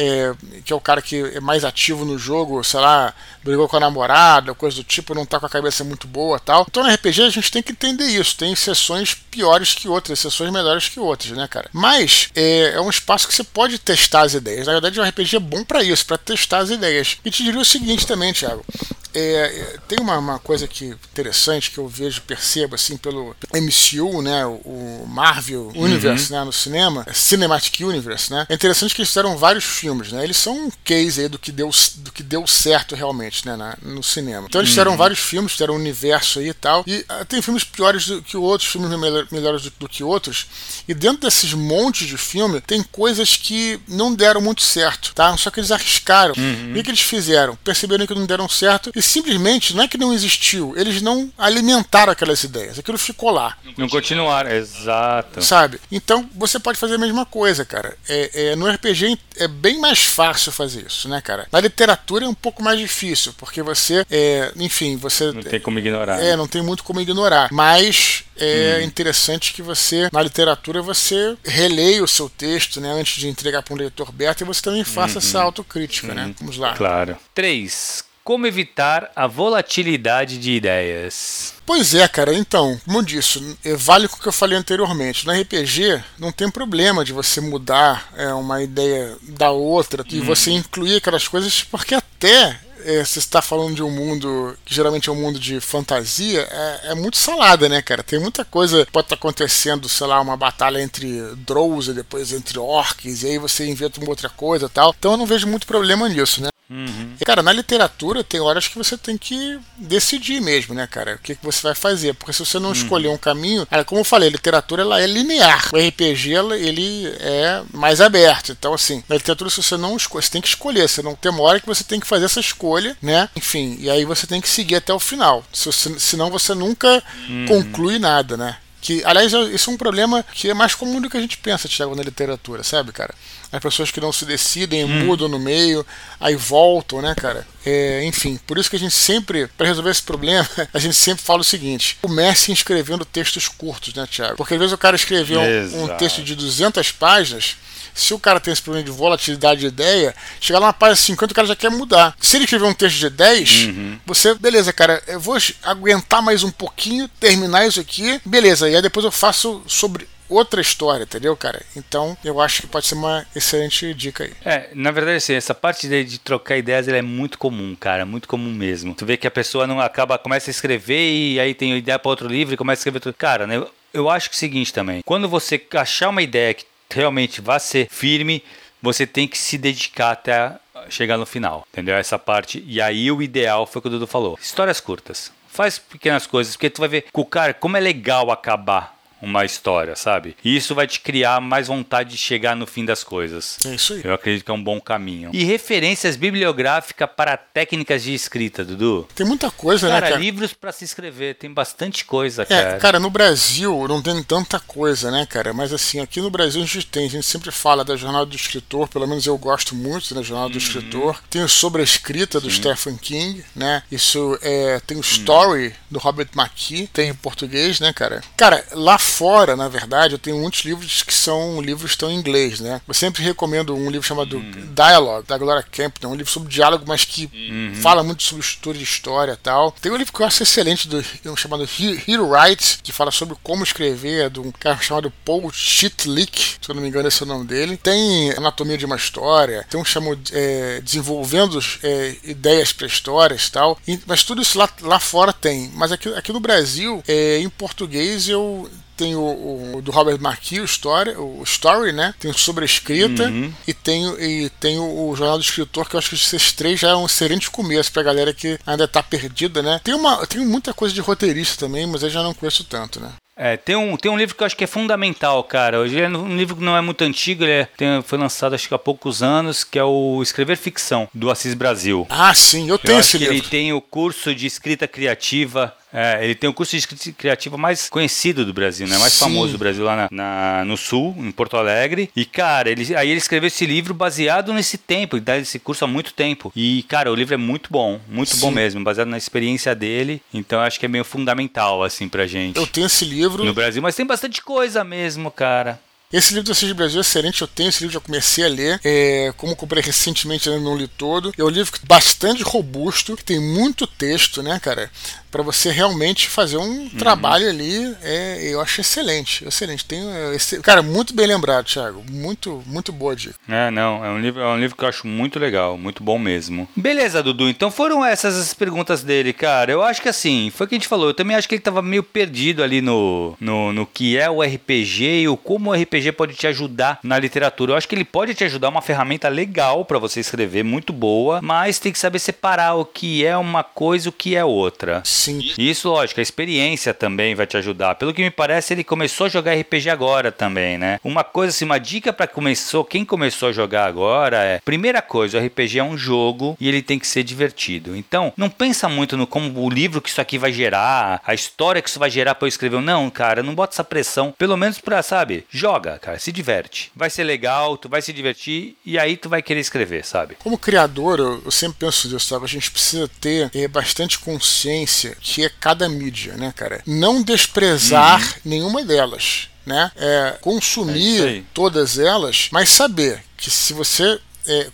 é, que é o cara que é mais ativo no jogo, sei lá, brigou com a namorada, coisa do tipo, não tá com a cabeça muito boa tal. Então no RPG a gente tem que entender isso. Tem sessões piores que outras, sessões melhores que outras, né, cara? Mas é, é um espaço que você pode testar as ideias. Na verdade, o RPG é bom para isso, para testar as ideias. E te diria o seguinte também, Thiago. É, é, tem uma, uma, coisa que interessante que eu vejo, percebo assim pelo MCU, né, o Marvel Universe, uhum. né, no cinema, Cinematic Universe, né. É interessante que eles fizeram vários filmes, né. Eles são um case aí do que deu, do que deu certo realmente, né, na, no cinema. Então eles fizeram uhum. vários filmes, fizeram um universo aí e tal. E uh, tem filmes piores do que outros, filmes melhor, melhores do, do, que outros. E dentro desses montes de filme tem coisas que não deram muito certo, tá? Só que eles arriscaram. Uhum. O que, que eles fizeram? Perceberam que não deram certo E simplesmente não é que não existiu, eles não alimentaram aquelas ideias, aquilo ficou lá. Não continuaram, exato. Sabe? Então você pode fazer a mesma coisa, cara. É, é, no RPG é bem mais fácil fazer isso, né, cara? Na literatura é um pouco mais difícil, porque você, é, enfim, você. Não tem como ignorar. É, não tem muito como ignorar. Mas é hum. interessante que você, na literatura, você releia o seu texto, né, antes de entregar para um leitor beta e você também faça essa uhum. autocrítica, né? Uhum. Vamos lá. Claro. 3. Como evitar a volatilidade de ideias? Pois é, cara. Então, como eu disse, é vale com o que eu falei anteriormente. No RPG, não tem problema de você mudar é, uma ideia da outra e você incluir aquelas coisas, porque até é, você está falando de um mundo que geralmente é um mundo de fantasia, é, é, muito salada, né, cara? Tem muita coisa que pode estar acontecendo, sei lá, uma batalha entre Drows e depois entre orcs, e aí você inventa uma outra coisa e tal. Então eu não vejo muito problema nisso, né? Uhum. E, cara, na literatura tem horas que você tem que decidir mesmo, né, cara? O que, que você vai fazer. Porque se você não uhum. escolher um caminho. Cara, como eu falei, a literatura ela é linear. O RPG ela, ele é mais aberto. Então, assim, na literatura, se você não escolhe, você tem que escolher. Você não tem uma hora que você tem que fazer essa escolha, né? Enfim, e aí você tem que seguir até o final. Se senão você nunca uhum. conclui nada, né? Que, aliás, isso é um problema que é mais comum do que a gente pensa, Thiago, na literatura, sabe, cara? As pessoas que não se decidem, hum. mudam no meio, aí voltam, né, cara? É, enfim, por isso que a gente sempre, para resolver esse problema, a gente sempre fala o seguinte: comece escrevendo textos curtos, né, Thiago? Porque às vezes o cara escreveu um, um texto de 200 páginas se o cara tem esse problema de volatilidade de ideia, chegar lá na página 50 o cara já quer mudar. Se ele escrever um texto de 10, uhum. você, beleza, cara, eu vou aguentar mais um pouquinho, terminar isso aqui, beleza, e aí depois eu faço sobre outra história, entendeu, cara? Então, eu acho que pode ser uma excelente dica aí. É, na verdade, assim, essa parte de, de trocar ideias é muito comum, cara, muito comum mesmo. Tu vê que a pessoa não acaba, começa a escrever e aí tem ideia para outro livro e começa a escrever outro. Cara, né? Eu acho que é o seguinte também, quando você achar uma ideia que realmente vai ser firme, você tem que se dedicar até chegar no final, entendeu? Essa parte. E aí o ideal foi o que o Dudu falou. Histórias curtas. Faz pequenas coisas, porque tu vai ver com o cara como é legal acabar uma história, sabe? E isso vai te criar mais vontade de chegar no fim das coisas. É isso aí. Eu acredito que é um bom caminho. E referências bibliográficas para técnicas de escrita, Dudu? Tem muita coisa, cara, né, cara? livros para se escrever, tem bastante coisa, é, cara. Cara, no Brasil não tem tanta coisa, né, cara? Mas assim, aqui no Brasil a gente tem, a gente sempre fala da Jornada do Escritor, pelo menos eu gosto muito da Jornada do uhum. Escritor. Tem o Sobre a Escrita do Sim. Stephen King, né? Isso é. Tem o Story uhum. do Robert McKee, tem em português, né, cara? Cara, lá fora, na verdade, eu tenho muitos livros que são livros estão em inglês, né? Eu sempre recomendo um livro chamado uhum. Dialogue, da Gloria Campbell, um livro sobre diálogo, mas que uhum. fala muito sobre estrutura de história e tal. Tem um livro que eu acho excelente, do, um chamado Hero Write, que fala sobre como escrever, é de um cara chamado Paul Chitlick, se eu não me engano esse é o nome dele. Tem Anatomia de uma História, tem um chamado é, Desenvolvendo é, Ideias para Histórias e tal. E, mas tudo isso lá, lá fora tem. Mas aqui, aqui no Brasil, é, em português, eu tem o, o, do Robert McKee, o Story, o Story, né? Tem o Sobre a Escrita uhum. e tem, e tem o, o, Jornal do Escritor, que eu acho que esses três já é um excelente começo pra galera que ainda tá perdida, né? Tem, uma, tem muita coisa de roteirista também, mas eu já não conheço tanto, né? É, tem um, tem um livro que eu acho que é fundamental, cara. Hoje é um livro que não é muito antigo, ele é, tem, foi lançado acho que há poucos anos, que é o Escrever Ficção, do Assis Brasil. Ah, sim, eu tenho eu esse livro. Ele tem o curso de escrita criativa é, ele tem o curso de escrita criativa mais conhecido do Brasil, né? Mais Sim. famoso do Brasil lá na, na, no Sul, em Porto Alegre. E, cara, ele, aí ele escreveu esse livro baseado nesse tempo, ele dá esse curso há muito tempo. E, cara, o livro é muito bom, muito Sim. bom mesmo, baseado na experiência dele. Então, acho que é meio fundamental, assim, pra gente. Eu tenho esse livro. No Brasil, mas tem bastante coisa mesmo, cara. Esse livro do Assis Brasil é excelente, eu tenho esse livro, já comecei a ler. É, como comprei recentemente, ainda não li todo. É um livro bastante robusto, que tem muito texto, né, cara? Para você realmente fazer um uhum. trabalho ali, é, eu acho excelente, excelente. Tem, é, esse, cara, muito bem lembrado, Thiago, muito, muito boa dica. É, não, é um livro, é um livro que eu acho muito legal, muito bom mesmo. Beleza, Dudu. Então foram essas as perguntas dele, cara. Eu acho que assim, foi o que a gente falou. Eu também acho que ele tava meio perdido ali no, no, no que é o RPG e o como o RPG RPG pode te ajudar na literatura. Eu acho que ele pode te ajudar, uma ferramenta legal para você escrever, muito boa, mas tem que saber separar o que é uma coisa e o que é outra. Sim. E isso, lógico, a experiência também vai te ajudar. Pelo que me parece, ele começou a jogar RPG agora também, né? Uma coisa assim, uma dica para começou, quem começou a jogar agora é, primeira coisa, o RPG é um jogo e ele tem que ser divertido. Então, não pensa muito no como o livro que isso aqui vai gerar, a história que isso vai gerar para eu escrever. Não, cara, não bota essa pressão. Pelo menos pra, sabe? Joga, cara, se diverte. Vai ser legal, tu vai se divertir e aí tu vai querer escrever, sabe? Como criador, eu, eu sempre penso nisso, sabe? A gente precisa ter é, bastante consciência que é cada mídia, né, cara? Não desprezar uhum. nenhuma delas. Né? É, consumir é todas elas, mas saber que se você é,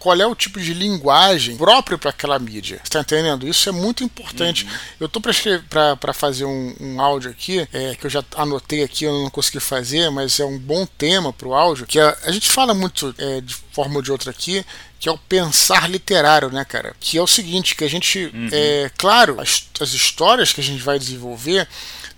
qual é o tipo de linguagem próprio para aquela mídia. Está entendendo? Isso é muito importante. Uhum. Eu estou para fazer um, um, áudio aqui, é, que eu já anotei aqui, eu não consegui fazer, mas é um bom tema para o áudio, que a, a, gente fala muito é, de forma ou de outra aqui, que é o pensar literário, né, cara? Que é o seguinte, que a gente, uhum. é claro, as, as histórias que a gente vai desenvolver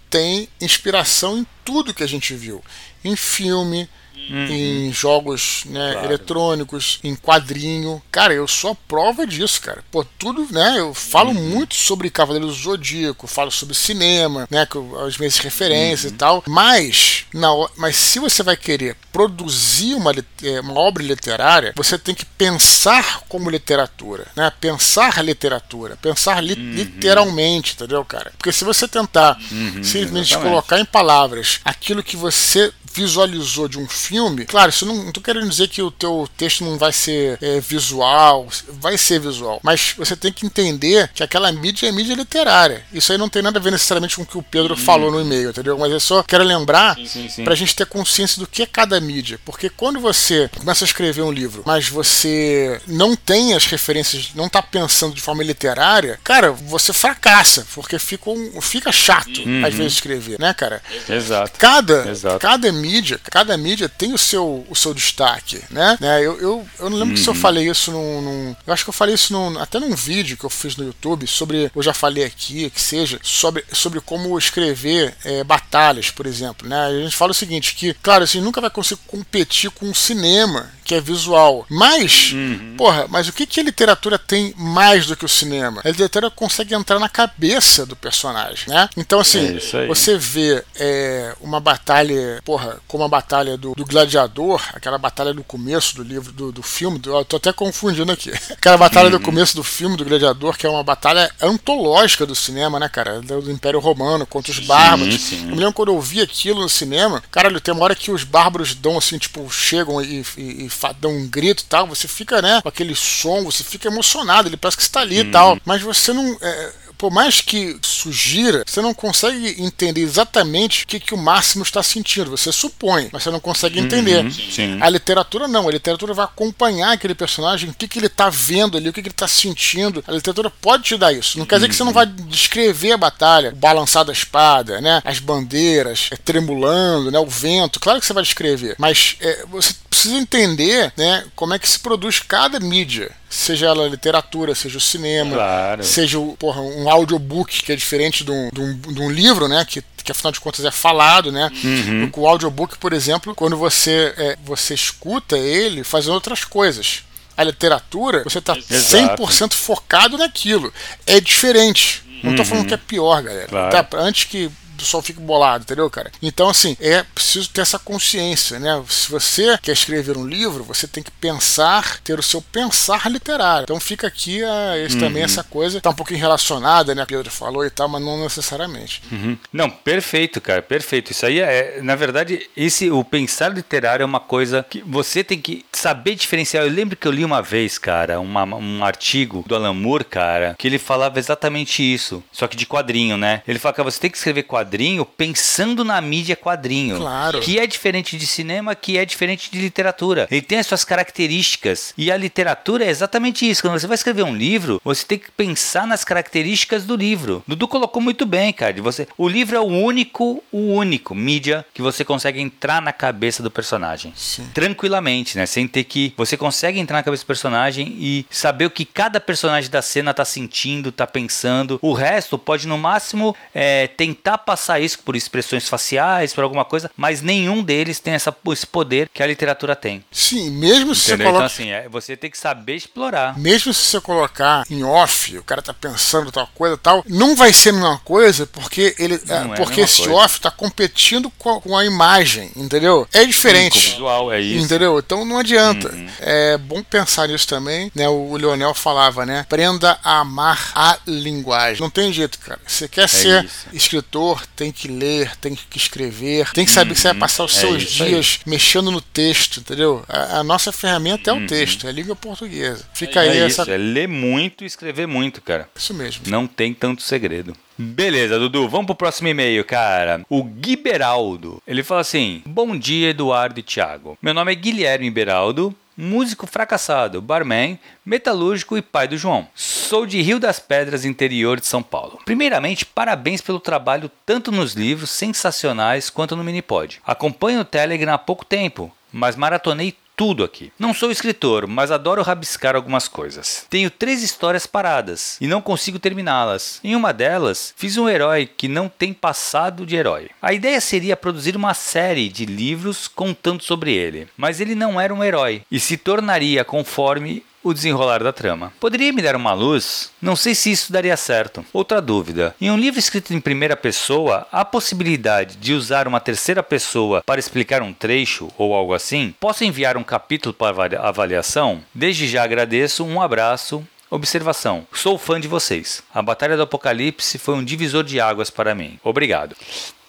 tem inspiração em tudo que a gente viu, em filme, Uhum. em jogos né, claro. eletrônicos, em quadrinho. Cara, eu sou a prova disso, cara. Pô, tudo, né? Eu falo uhum. muito sobre Cavaleiros do Zodíaco, falo sobre cinema, né? As minhas referências uhum. e tal. Mas, na, mas se você vai querer produzir uma, é, uma obra literária, você tem que pensar como literatura, né? Pensar literatura, pensar li uhum. literalmente, entendeu, cara? Porque se você tentar uhum, simplesmente exatamente. colocar em palavras aquilo que você visualizou de um filme, claro, isso não, não tô querendo dizer que o teu texto não vai ser é, visual, vai ser visual, mas você tem que entender que aquela mídia é mídia literária. Isso aí não tem nada a ver necessariamente com o que o Pedro hum. falou no e-mail, entendeu? Mas eu só quero lembrar sim, pra gente ter consciência do que é cada mídia, porque quando você começa a escrever um livro, mas você não tem as referências, não tá pensando de forma literária, cara, você fracassa, porque fica, um, fica chato uhum. às vezes escrever, né, cara? Exato. Cada, Exato. cada mídia, cada mídia tem o seu, o seu destaque, né? né? Eu, eu, eu não lembro uhum. se eu uhum. falei isso num, num, Eu acho que eu falei isso num, até num vídeo que eu fiz no YouTube sobre. Eu já falei aqui, que seja, sobre, sobre como escrever é, batalhas, por exemplo. Né? A gente fala o seguinte: que, claro, assim, nunca vai conseguir competir com o cinema, que é visual. Mas, uhum. porra, mas o que, que a literatura tem mais do que o cinema? A literatura consegue entrar na cabeça do personagem, né? Então, assim, é você vê é, uma batalha, porra, como a batalha do, do, gladiador, aquela batalha do começo do livro, do, do filme, do, eu tô até confundindo aqui. Aquela batalha do uhum. começo do filme do gladiador, que é uma batalha antológica do cinema, né, cara? Do Império Romano contra os bárbaros. Sim, sim. Eu me lembro quando eu vi aquilo no cinema, caralho, tem uma hora que os bárbaros dão assim, tipo, chegam e, e, e dão um grito e tal, você fica, né, com aquele som, você fica emocionado, ele parece que está ali e tal. Uhum. Mas você não. É, por mais que sugira, você não consegue entender exatamente o que, que o Máximo está sentindo. Você supõe, mas você não consegue entender. Uhum, a literatura não. A literatura vai acompanhar aquele personagem, o que, que ele está vendo ali, o que, que ele está sentindo. A literatura pode te dar isso. Não quer dizer que você não vai descrever a batalha, o balançar da espada, né? as bandeiras é, tremulando, né? o vento. Claro que você vai descrever, mas é, você precisa entender né, como é que se produz cada mídia seja ela literatura, seja o cinema, claro. seja porra, um audiobook que é diferente de um, de um, de um livro, né? Que, que afinal de contas é falado, né? Uhum. O audiobook, por exemplo, quando você, é, você escuta ele fazendo outras coisas. A literatura, você está 100% focado naquilo. É diferente. Não estou falando uhum. que é pior, galera. Claro. Tá? Antes que o pessoal fica bolado, entendeu, cara? Então, assim, é preciso ter essa consciência, né? Se você quer escrever um livro, você tem que pensar, ter o seu pensar literário. Então fica aqui a, esse, uhum. também essa coisa, tá um pouquinho relacionada, né? Pedro falou e tal, mas não necessariamente. Uhum. Não, perfeito, cara, perfeito. Isso aí é, na verdade, esse o pensar literário é uma coisa que você tem que saber diferenciar. Eu lembro que eu li uma vez, cara, uma, um artigo do Alan Moore, cara, que ele falava exatamente isso, só que de quadrinho, né? Ele fala que você tem que escrever quadrinho quadrinho pensando na mídia quadrinho. Claro. Que é diferente de cinema, que é diferente de literatura. Ele tem as suas características. E a literatura é exatamente isso. Quando você vai escrever um livro, você tem que pensar nas características do livro. Dudu colocou muito bem, cara. Você, o livro é o único, o único mídia que você consegue entrar na cabeça do personagem. Sim. Tranquilamente, né? Sem ter que. Você consegue entrar na cabeça do personagem e saber o que cada personagem da cena tá sentindo, tá pensando. O resto pode, no máximo, é, tentar passar passar isso por expressões faciais, por alguma coisa, mas nenhum deles tem essa, esse poder que a literatura tem. Sim, mesmo se Entendeu? você coloca. Então, assim, é, você tem que saber explorar. Mesmo se você colocar em off, o cara tá pensando tal coisa tal, não vai ser a mesma coisa porque ele. É, é porque esse coisa. off tá competindo com a, com a imagem, entendeu? É diferente. visual, é isso. Entendeu? Então não adianta. Uhum. É bom pensar nisso também, né? O Leonel falava, né? Aprenda a amar a linguagem. Não tem jeito, cara. Você quer ser É isso. escritor, tem que ler, tem que escrever, tem que saber que você vai passar os é seus aí. dias mexendo no texto, entendeu? A, a nossa ferramenta é o texto, é a língua portuguesa. Fica aí Uhum. É essa. isso, é ler muito e escrever muito, cara. Isso mesmo. Não tem tanto segredo. Beleza, Dudu, vamos pro próximo e-mail, cara. O Gui Beraldo. Ele fala assim: Bom dia, Eduardo e Thiago. Meu nome é Guilherme Beraldo, músico fracassado, barman, metalúrgico e pai do João. Sou de Rio das Pedras, interior de São Paulo. Primeiramente, parabéns pelo trabalho tanto nos livros sensacionais quanto no Minipod. Acompanho o Telegram há pouco tempo, mas maratonei tudo aqui. Não sou escritor, mas adoro rabiscar algumas coisas. Tenho três histórias paradas e não consigo terminá-las. Em uma delas, fiz um herói que não tem passado de herói. A ideia seria produzir uma série de livros contando sobre ele, mas ele não era um herói e se tornaria conforme o desenrolar da trama. Poderia me dar uma luz? Não sei se isso daria certo. Outra dúvida: em um livro escrito em primeira pessoa, há possibilidade de usar uma terceira pessoa para explicar um trecho ou algo assim? Posso enviar um capítulo para avalia- avaliação? Desde já agradeço, um abraço. Observação: sou fã de vocês. A Batalha do Apocalipse foi um divisor de águas para mim. Obrigado.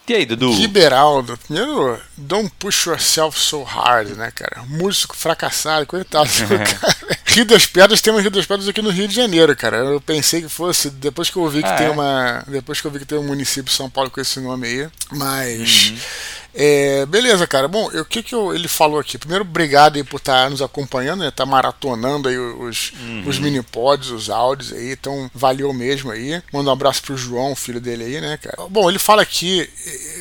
E aí, Dudu? Liberaldo, primeiro, don't push yourself so hard, né, cara? Músico fracassado, coitado do cara. Rio das Pedras, temos Rio das Pedras aqui no Rio de Janeiro, cara. Eu pensei que fosse, depois que eu vi que Ah, tem é? uma. Depois que eu vi que tem um município de São Paulo com esse nome aí. Mas. É, beleza, cara. Bom, o que, que eu- ele falou aqui? Primeiro, obrigado aí por estar nos acompanhando, né? Tá maratonando aí os, os mini-pods, os áudios aí. Então, valeu mesmo aí. Manda um abraço pro João, filho dele aí, né, cara? Bom, ele fala aqui,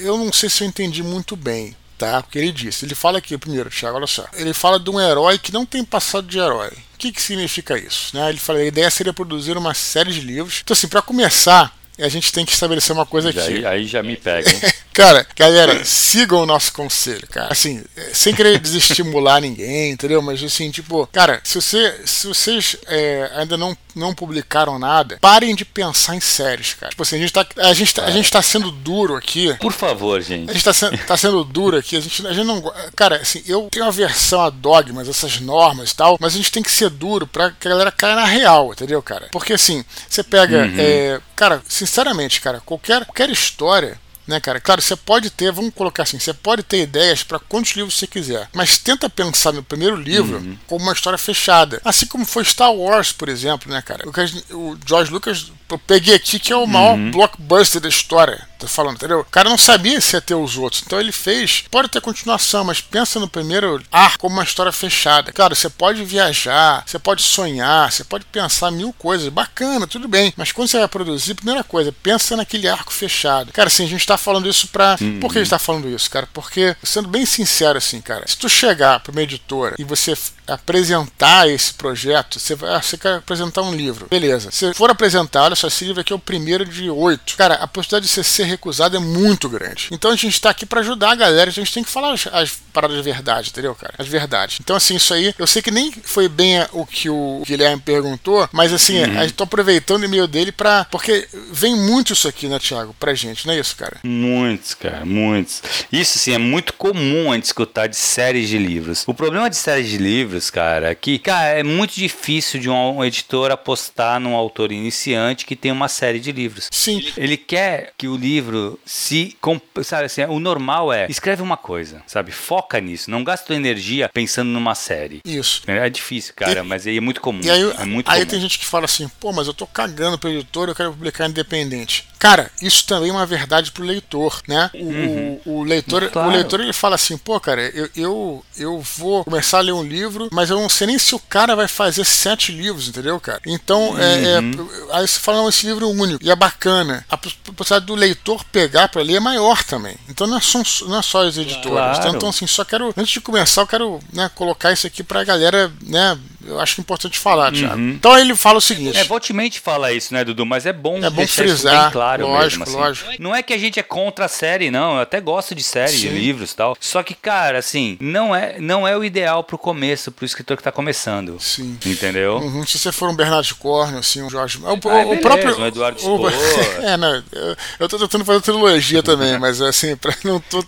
eu não sei se eu entendi muito bem. Tá? Porque ele disse. Ele fala aqui, primeiro, Thiago, olha só. Ele fala de um herói que não tem passado de herói. O que, que significa isso? Né? Ele fala, a ideia seria produzir uma série de livros. Então, assim, para começar, a gente tem que estabelecer uma coisa aqui. Aí, aí já me pega. hein? Cara, galera, sigam o nosso conselho, cara. Assim, é, sem querer desestimular ninguém, entendeu? Mas assim, tipo, cara, se, você, se vocês é, ainda não, não publicaram nada, parem de pensar em séries, cara. Tipo assim, a gente tá, a gente tá, a gente tá sendo duro aqui. Por favor, A gente. gente tá, sendo- tá sendo duro aqui, a gente, a gente não. Cara, assim, eu tenho aversão a dogmas, essas normas e tal, mas a gente tem que ser duro pra que a galera caia na real, entendeu, cara? Porque assim, você pega. é, cara, sinceramente, cara, qualquer, qualquer história. Né, cara? Claro, você pode ter, vamos colocar assim, você pode ter ideias para quantos livros você quiser, mas tenta pensar no primeiro livro como uma história fechada. Assim como foi Star Wars, por exemplo, né, cara? O, o George Lucas, eu peguei aqui que é o maior blockbuster da história, tô falando, entendeu? O cara não sabia se ia ter os outros, então ele fez. Pode ter continuação, mas pensa no primeiro arco como uma história fechada. Claro, você pode viajar, você pode sonhar, você pode pensar mil coisas, bacana, tudo bem, mas quando você vai produzir, primeira coisa, pensa naquele arco fechado. Cara, assim, a gente tá falando isso pra. Por que a gente tá falando isso, cara? Porque, sendo bem sincero, assim, cara, se tu chegar pra uma editora e você apresentar esse projeto, você, vai, ah, você quer apresentar um livro, beleza. Se for apresentar, olha só, esse livro aqui é o primeiro de oito. Cara, a possibilidade de você ser recusado é muito grande. Então a gente tá aqui pra ajudar a galera, a gente tem que falar as, as paradas de verdade, entendeu, cara? As verdades. Então, assim, isso aí, eu sei que nem foi bem o que o Guilherme perguntou, mas assim, a gente tá aproveitando o e-mail dele pra. Porque vem muito isso aqui, né, Thiago, pra gente, não é isso, cara? Muitos, cara, muitos. Isso, sim, é muito comum a gente escutar de séries de livros. O problema de séries de livros, cara, é que, cara, é muito difícil de um, editor apostar num autor iniciante que tem uma série de livros. Sim. Ele quer que o livro se. Sabe assim, o normal é escreve uma coisa, sabe? Foca nisso. Não gasta tua energia pensando numa série. Isso. É difícil, cara, mas aí é muito comum. E aí, é muito aí comum. tem gente que fala assim, pô, mas eu tô cagando pro editor, eu quero publicar independente. Cara, isso também é uma verdade pro leitor, né? O, o- o leitor, Claro. o leitor ele fala assim, pô, cara, eu, eu, eu vou começar a ler um livro, mas eu não sei nem se o cara vai fazer sete livros, entendeu, cara? Então, é, Uhum. é, aí você fala, não, esse livro é único e é bacana. A poss- possibilidade do leitor pegar pra ler é maior também. Então não é só, não é só as editoras. Claro. Então, então, assim, só quero, antes de começar, eu quero né, colocar isso aqui pra galera, né, Eu acho importante falar, Thiago. Uhum. Então ele fala o seguinte. É, Voltmente fala isso, né, Dudu? Mas é bom é bom frisar, claro lógico, mesmo, assim. lógico. Não é que a gente é contra a série, não. Eu até gosto de série, Sim. de livros e tal. Só que, cara, assim, não é, não é o ideal pro começo, pro escritor que tá começando. Sim. Entendeu? Uhum. Se você for um Bernardo Corno, assim, um Jorge. O, ah, o, beleza, próprio. Um Eduardo o, É, não. Eu, eu tô tentando fazer trilogia também, mas assim, pra, não tô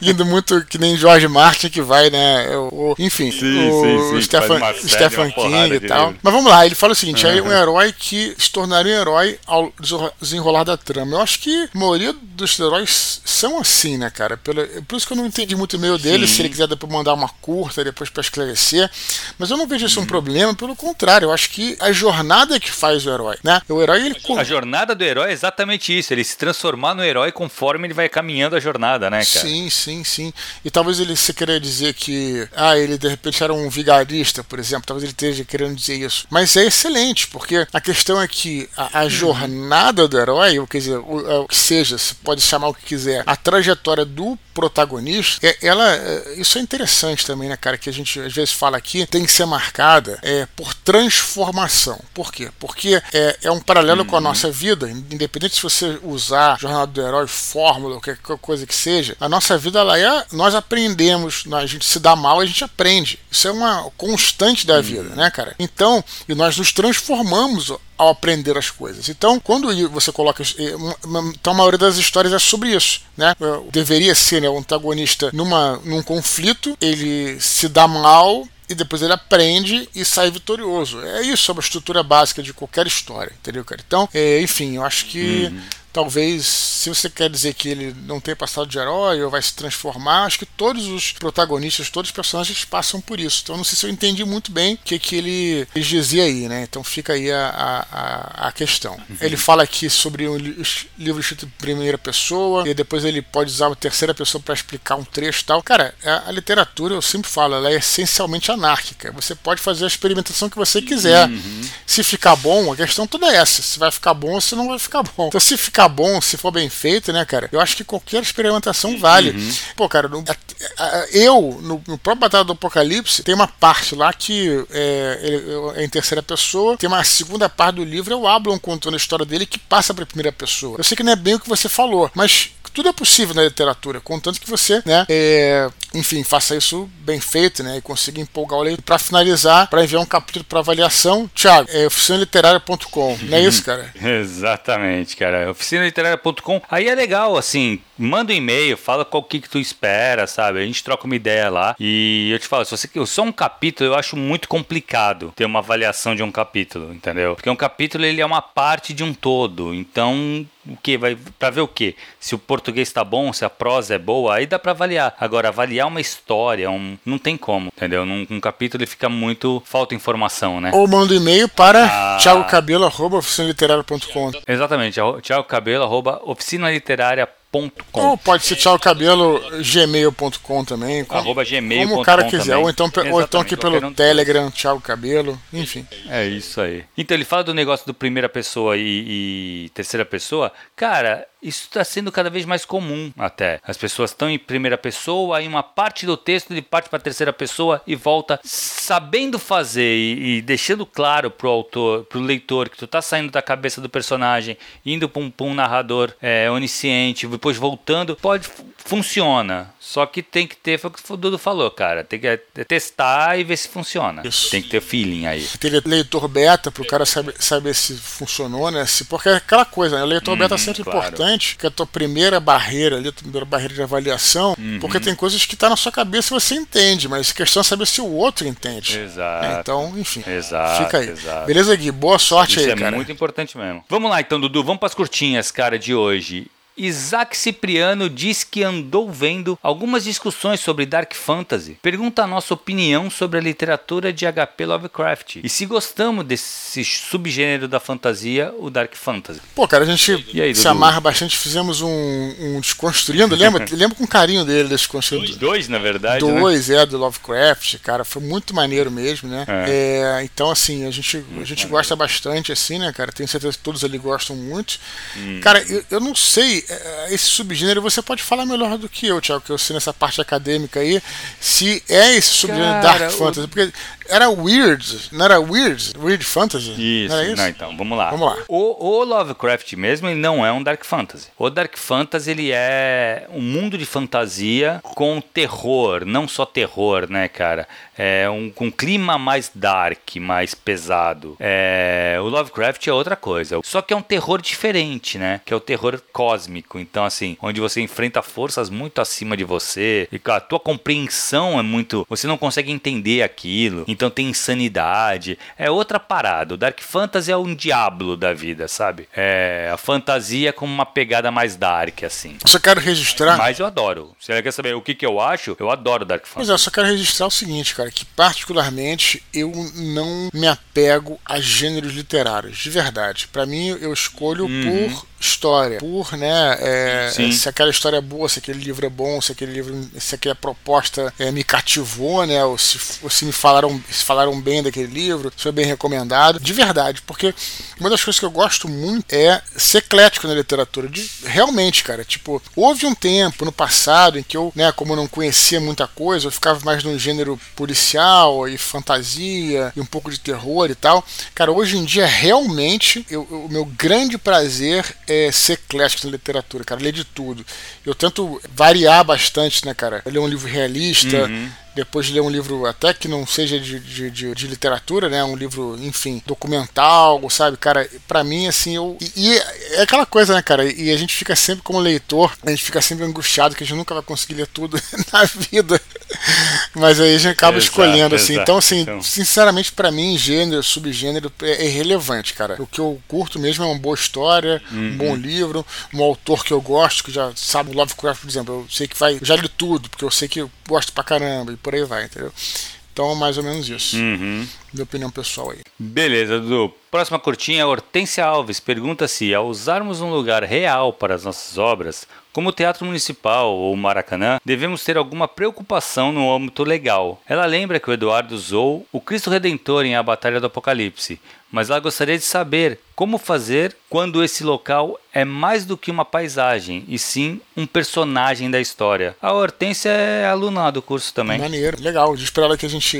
indo muito que nem Jorge Martin que vai, né? O, enfim, sim, o sim, sim, Stephen, Stephen King e tal. Mas vamos lá, ele fala o seguinte: uhum. é um herói que se tornaria um herói ao desenrolar da trama. Eu acho que a maioria dos heróis são assim, né, cara? Pelo, por isso que eu não entendi muito o meio dele, Sim. se ele quiser depois mandar uma curta depois para esclarecer. Mas eu não vejo isso um uhum. problema, pelo contrário, eu acho que a jornada é que faz o herói, né? O herói ele A jornada do herói é exatamente isso, ele se transformar no herói conforme ele vai caminhando a jornada, né, cara? Sim, sim, sim. E talvez ele se queira dizer que ah, ele de repente era um vigarista, por exemplo, talvez ele esteja querendo dizer isso. Mas é excelente, porque a questão é que a, a jornada do herói, ou quer dizer, o, é o que seja, se pode chamar o que quiser, a trajetória do protagonista, é, ela, é, isso é interessante também, né, cara, que a gente às vezes fala aqui, tem que ser marcada é, por transformação. Por quê? Porque é, é um paralelo uhum. com a nossa vida, independente se você usar Jornada do Herói, fórmula, ou qualquer coisa que seja, a nossa vida, ela é, nós aprendemos, a gente se dá mal, a gente aprende. Isso é uma constante da uhum. Vida, né, cara? Então, e nós nos transformamos ao aprender as coisas. Então, quando você coloca. Então, a maioria das histórias é sobre isso. Né? Deveria ser né, o antagonista numa, num conflito, ele se dá mal, e depois ele aprende e sai vitorioso. É isso sobre a estrutura básica de qualquer história, entendeu, cara? Então, é, enfim, eu acho que uhum talvez, se você quer dizer que ele não tem passado de herói ou vai se transformar, acho que todos os protagonistas, todos os personagens passam por isso. Então não sei se eu entendi muito bem o que, que ele, ele dizia aí, né? Então fica aí a, a, a questão. Uhum. Ele fala aqui sobre um livro escrito em primeira pessoa, e depois ele pode usar a terceira pessoa para explicar um trecho e tal. Cara, a, a, literatura, eu sempre falo, ela é essencialmente anárquica. Você pode fazer a experimentação que você quiser. Uhum. Se ficar bom, a questão toda é essa. Se vai ficar bom ou se não vai ficar bom. Então se ficar ficar bom, se for bem feito, né, cara? Eu acho que qualquer experimentação vale. Uhum. Pô, cara, no, a, a, eu, no, no, próprio Batalha do Apocalipse, tem uma parte lá que é, é, em terceira pessoa, tem uma segunda parte do livro, é o Ablon contando a história dele que passa para primeira pessoa. Eu sei que não é bem o que você falou, mas tudo é possível na literatura, contanto que você, né, é, enfim, faça isso bem feito, né, e consiga empolgar o leitor. Para finalizar, para enviar um capítulo para avaliação, Thiago, é oficinaliteraria.com, não é isso, cara? Exatamente, cara. Oficinaliteraria.com. Aí é legal, assim, manda um e-mail, fala qual que, que tu espera, sabe? A gente troca uma ideia lá. E eu te falo, se você só um capítulo, eu acho muito complicado ter uma avaliação de um capítulo, entendeu? Porque um capítulo ele é uma parte de um todo. Então, o que vai para ver o que se o português está bom se a prosa é boa aí dá para avaliar agora avaliar uma história um, não tem como entendeu num, num capítulo ele fica muito falta informação né ou manda um e-mail para ah. thiagocabelo@oficinaliteraria.com exatamente ou pode ser tchau cabelo gmail.com também. Como, Arroba gmail. Como o cara quiser. Ou então, ou então aqui pelo um Telegram, tchau cabelo, enfim. É isso aí. Então ele fala do negócio do primeira pessoa e, e terceira pessoa. Cara, isso está sendo cada vez mais comum até. As pessoas estão em primeira pessoa, aí uma parte do texto ele parte para a terceira pessoa e volta sabendo fazer e, e deixando claro pro autor, pro leitor que tu tá saindo da cabeça do personagem, indo para um, um, narrador é, onisciente, depois voltando, pode funciona. Só que tem que ter, foi o que o Dudu falou, cara. Tem que é, testar e ver se funciona. Isso. Tem que ter feeling aí. Ter leitor beta pro cara saber, saber se funcionou, né? Se, porque é aquela coisa, né? O leitor hum, beta é uhum, sempre claro. importante, que é a tua primeira barreira ali, a tua primeira barreira de avaliação, uhum. porque tem coisas que tá na sua cabeça e você entende, mas a questão é saber se o outro entende. Exato. É, então, enfim. Exato. Fica aí. Exato. Beleza, Gui? Boa sorte Isso aí, é cara. É muito importante mesmo. Vamos lá, então, Dudu. Vamos pras curtinhas, cara, de hoje. Isaac Cipriano diz que andou vendo algumas discussões sobre Dark Fantasy. Pergunta a nossa opinião sobre a literatura de HP Lovecraft e se gostamos desse subgênero da fantasia, o Dark Fantasy. Pô, cara, a gente aí, se amarra bastante, fizemos um, um desconstruindo, lembra? lembra com carinho dele desconstruindo. Dois, dois na verdade. Dois, né? é, do Lovecraft, cara, foi muito maneiro mesmo, né? É. É, então, assim, a gente, a gente gosta bastante, assim, né, cara? Tenho certeza que todos ali gostam muito. Hum. Cara, eu, eu não sei esse subgênero você pode falar melhor do que eu, Thiago, que eu sei nessa parte acadêmica aí, se é esse subgênero Cara, Dark Fantasy. Porque era weird, não era weird? Weird fantasy? Isso, não, isso? não então, vamos lá. Vamos lá. O, o, Lovecraft mesmo, ele não é um dark fantasy. O dark fantasy, ele é um mundo de fantasia com terror, não só terror, né, cara? É um com um clima mais dark, mais pesado. É, o Lovecraft é outra coisa. Só que é um terror diferente, né? Que é o terror cósmico. Então, assim, onde você enfrenta forças muito acima de você e a tua compreensão é muito. Você não consegue entender aquilo. Então tem insanidade. É outra parada. O Dark Fantasy é um diabo da vida, sabe? É a fantasia com uma pegada mais dark, assim. Eu só quero registrar. Mas eu adoro. Você quer saber o que, que eu acho? Eu adoro Dark Fantasy. Pois é, eu só quero registrar o seguinte, cara, que particularmente eu não me apego a gêneros literários, de verdade. Para mim, eu escolho uhum. por história, por, né, é, se aquela história é boa, se aquele livro é bom, se aquele livro, se aquela proposta é, me cativou, né, ou se, ou se me falaram, se falaram bem daquele livro, se foi bem recomendado, de verdade, porque uma das coisas que eu gosto muito é ser eclético na literatura, de, realmente, cara, tipo, houve um tempo no passado em que eu, né, como eu não conhecia muita coisa, eu ficava mais num gênero policial e fantasia e um pouco de terror e tal, cara, hoje em dia realmente eu, o meu grande prazer é ser eclético na literatura, cara, ler de tudo. Eu tento variar bastante, né, cara? Eu ler um livro realista, uhum depois de ler um livro até que não seja de, de, de, de, literatura, né? Um livro, enfim, documental, sabe? Cara, para mim, assim, eu. E, e, é aquela coisa, né, cara? E a gente fica sempre, como leitor, a gente fica sempre angustiado que a gente nunca vai conseguir ler tudo na vida. Mas aí a gente acaba exato, escolhendo, assim. Exato. Então, assim, então... sinceramente, para mim, gênero, subgênero é irrelevante, cara. O que eu curto mesmo é uma boa história, uhum. um bom livro, um autor que eu gosto, que já sabe, o Lovecraft, por exemplo, eu sei que vai. Eu já li tudo, porque eu sei que eu gosto pra caramba. Por aí vai, entendeu? Então, mais ou menos isso. Uhum. Minha opinião pessoal aí. Beleza, Dudu. Próxima curtinha, Hortência Alves pergunta se, ao usarmos um lugar real para as nossas obras, como o Teatro Municipal ou o Maracanã, devemos ter alguma preocupação no âmbito legal. Ela lembra que o Eduardo usou o Cristo Redentor em A Batalha do Apocalipse, mas ela gostaria de saber como fazer quando esse local é mais do que uma paisagem, e sim um personagem da história. A Hortência é aluna do curso também. Maneiro, legal. De esperar que a gente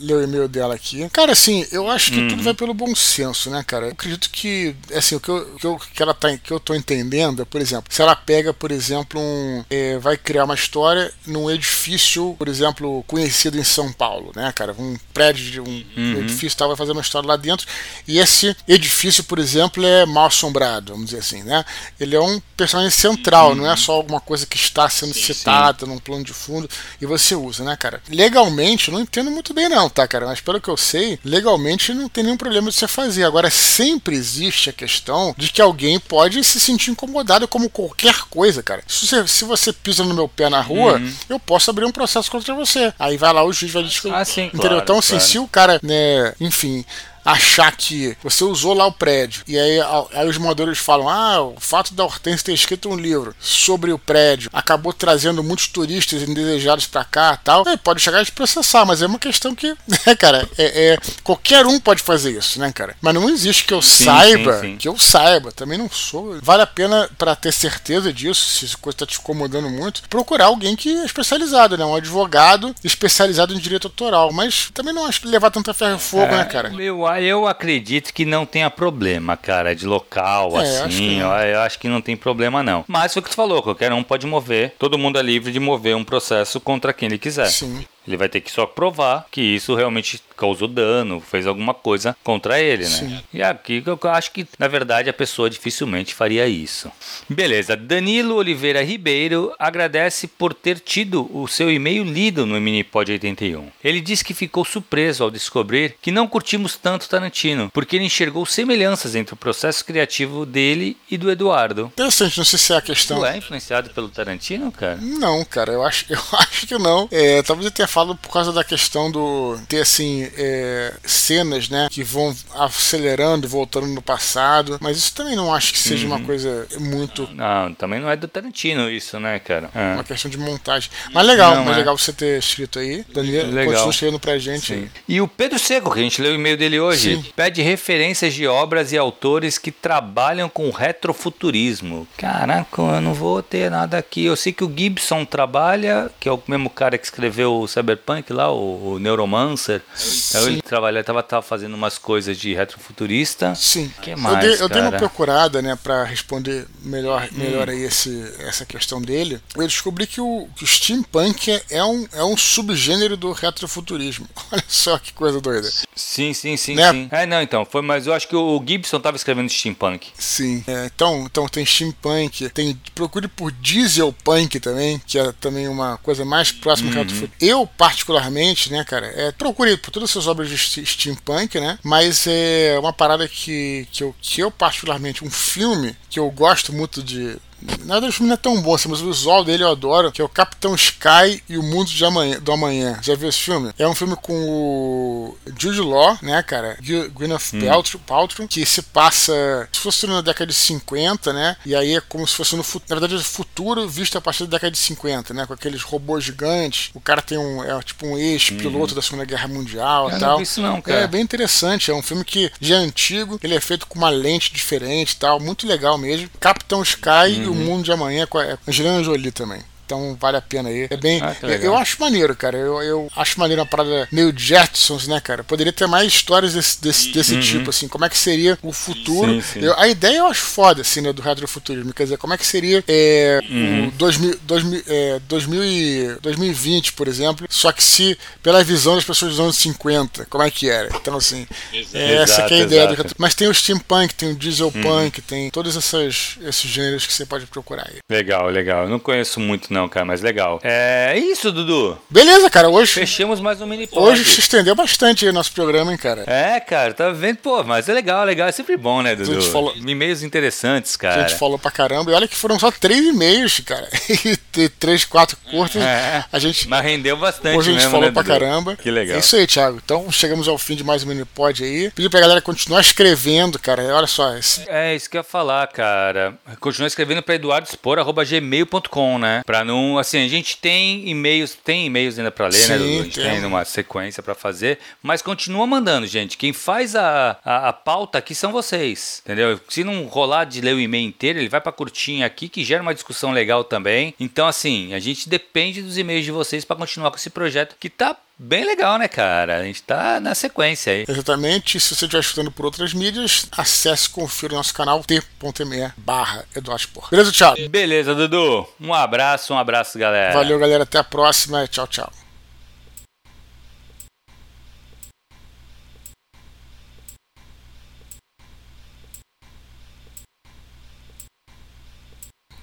lê o e-mail dela aqui. Cara, assim, eu acho que uhum. tudo vai pelo bom senso, né, cara? Eu acredito que, assim, o que eu, que eu, que ela tá, que eu tô entendendo é, por exemplo, se ela pega, por exemplo, um. É, vai criar uma história num edifício, por exemplo, conhecido em São Paulo, né, cara? Um prédio, um, uhum. um edifício tal, vai fazer uma história lá dentro, e esse edifício por exemplo, é mal assombrado, vamos dizer assim, né? Ele é um personagem central, uhum. não é só alguma coisa que está sendo sim, citada sim. num plano de fundo e você usa, né, cara? Legalmente, não entendo muito bem não, tá, cara? Mas pelo que eu sei, legalmente não tem nenhum problema de você fazer. Agora, sempre existe a questão de que alguém pode se sentir incomodado como qualquer coisa, cara. Se você, se você pisa no meu pé na rua, uhum. eu posso abrir um processo contra você. Aí vai lá o juiz vai discutir. Ah, sim, Entendeu? Claro, então, assim, claro. se o cara, né, enfim, achar que você usou lá o prédio e aí, aí os moradores falam: ah, o fato da Hortense ter escrito um livro sobre o prédio acabou trazendo muitos turistas indesejados para cá tal. É, pode chegar a te processar, mas é uma questão que, né, cara, é, é, qualquer um pode fazer isso, né, cara? Mas não existe que eu sim, saiba, sim, sim. que eu saiba, também não sou. Vale a pena para ter certeza disso, se a coisa tá te incomodando muito, procurar alguém que é especializado, né? Um advogado especializado em direito autoral. Mas também não acho que levar tanta ferro e fogo, é, né, cara? Eu eu acredito que não tenha problema, cara, de local, é, assim. Acho, eu, eu acho, que não tem problema, não. Mas foi o que tu falou, qualquer um pode mover. Todo mundo é livre de mover um processo contra quem ele quiser. Sim. Ele vai ter que só provar que isso realmente causou dano, fez alguma coisa contra ele, né? Sim. E aqui eu acho que, na verdade, a pessoa dificilmente faria isso. Beleza, Danilo Oliveira Ribeiro agradece por ter tido o seu e-mail lido no Minipod 81. Ele diz que ficou surpreso ao descobrir que não curtimos tanto Tarantino, porque ele enxergou semelhanças entre o processo criativo dele e do Eduardo. Interessante, não sei se é a questão. Tu é influenciado pelo Tarantino, cara? Não, cara, eu acho, eu acho que não. É, talvez eu tenha falado por causa da questão do ter assim é, cenas, né, que vão acelerando, voltando no passado, mas isso também não acho que seja uhum. uma coisa muito. Não, também não é do Tarantino isso, né, cara? É. Uma questão de montagem. Mas legal, não, mas é. legal você ter escrito aí. Daniel, legal. continua escrevendo pra gente. Sim. E o Pedro Seco, que a gente leu o e-mail dele hoje, Sim. pede referências de obras e autores que trabalham com retrofuturismo. Caraca, eu não vou ter nada aqui. Eu sei que o Gibson trabalha, que é o mesmo cara que escreveu o Cyberpunk lá, o, o Neuromancer. Então ele trabalhava, tava, tava fazendo umas coisas de retrofuturista. Sim. que mais, eu, dei, eu dei uma procurada, né, pra responder melhor, Hum. melhor aí esse, essa questão dele. Eu descobri que o, que o steampunk é- é um, é um subgênero do retrofuturismo. Olha só que coisa doida. Sim, sim, sim, Né? sim. É, não, então, foi, mas eu acho que o Gibson tava escrevendo steampunk. Sim. É, então, então tem steampunk, tem procure por dieselpunk também, que é também uma coisa mais próxima Uhum. do futuro. Eu particularmente, né, cara, é, procure por todas essas obras de ste- steampunk, né? Mas é uma parada que que eu, que eu particularmente um filme que eu gosto muito de Nada do filme não é tão bom assim, mas o visual dele eu adoro, que é o Capitão Sky e o Mundo de amanhã, do Amanhã. Já viu esse filme? É um filme com o Jude Law, né, cara? Gwyneth Paltrow, Paltrow, que se passa, se fosse na década de 50, né? E aí é como se fosse no futuro, na verdade é futuro visto a partir da década de 50, né? Com aqueles robôs gigantes. O cara tem um, é tipo um ex-piloto da Segunda Guerra Mundial e tal. isso não, cara. É bem interessante, é um filme que já é antigo, ele é feito com uma lente diferente e tal, muito legal mesmo. Capitão Sky e o Mundo de Amanhã com a Angelina Jolie também. Então vale a pena aí. É bem. Ah, eu, eu acho maneiro, cara. Eu, eu acho maneiro uma parada meio Jetsons, né, cara? Poderia ter mais histórias desse, desse, desse tipo, assim. Como é que seria o futuro? Uhum. Sim, sim. Eu- a ideia eu acho foda, assim, né, do retrofuturismo. Quer dizer, como é que seria é, Uhum. o 2000, 2000, é, 2000 e- 2020, por exemplo, só que se pela visão das pessoas dos anos 50, como é que era? Então, assim, é essa que é a Exato, ideia do exato. retro- Mas tem o steampunk, tem o dieselpunk, tem todos essas, esses gêneros que você pode procurar aí. Legal, legal. Eu não conheço muito não, cara, mas legal. É isso, Dudu. Beleza, cara, hoje, Fechamos mais um mini pod. hoje se estendeu bastante o nosso programa, hein, cara. É, cara, tá vendo? Pô, mas é legal, legal. É sempre bom, né, Dudu? falou- E-mails interessantes, A cara. gente falou pra caramba, e olha que foram só três e-mails, cara. E três, quatro curtas. É, A gente, Mas rendeu bastante hoje a gente mesmo, falou né, pra Dudu? caramba. Que legal. É isso aí, Thiago. Então chegamos ao fim de mais um Minipod aí. Pedir pra galera continuar escrevendo, cara. Olha só, esse- É, isso que eu ia falar, cara. Continua escrevendo pra eduardospor.gmail.com, né? Pra não. Assim, a gente tem e-mails, tem e-mails ainda pra ler, né? Sim, Dudu? A gente tem uma sequência pra fazer, mas continua mandando, gente. Quem faz a, a, a pauta aqui são vocês, entendeu? Se não rolar de ler o e-mail inteiro, ele vai pra curtinha aqui, que gera uma discussão legal também. Então, assim, a gente depende dos e-mails de vocês pra continuar com esse projeto que tá bem legal, né, cara? A gente tá na sequência aí. exatamente. Se você estiver escutando por outras mídias, acesse e confira o nosso canal t.me barra Eduardo. Beleza, Thiago? Beleza, Dudu. Um abraço, um abraço, galera. Valeu, galera. Até a próxima. Tchau, tchau.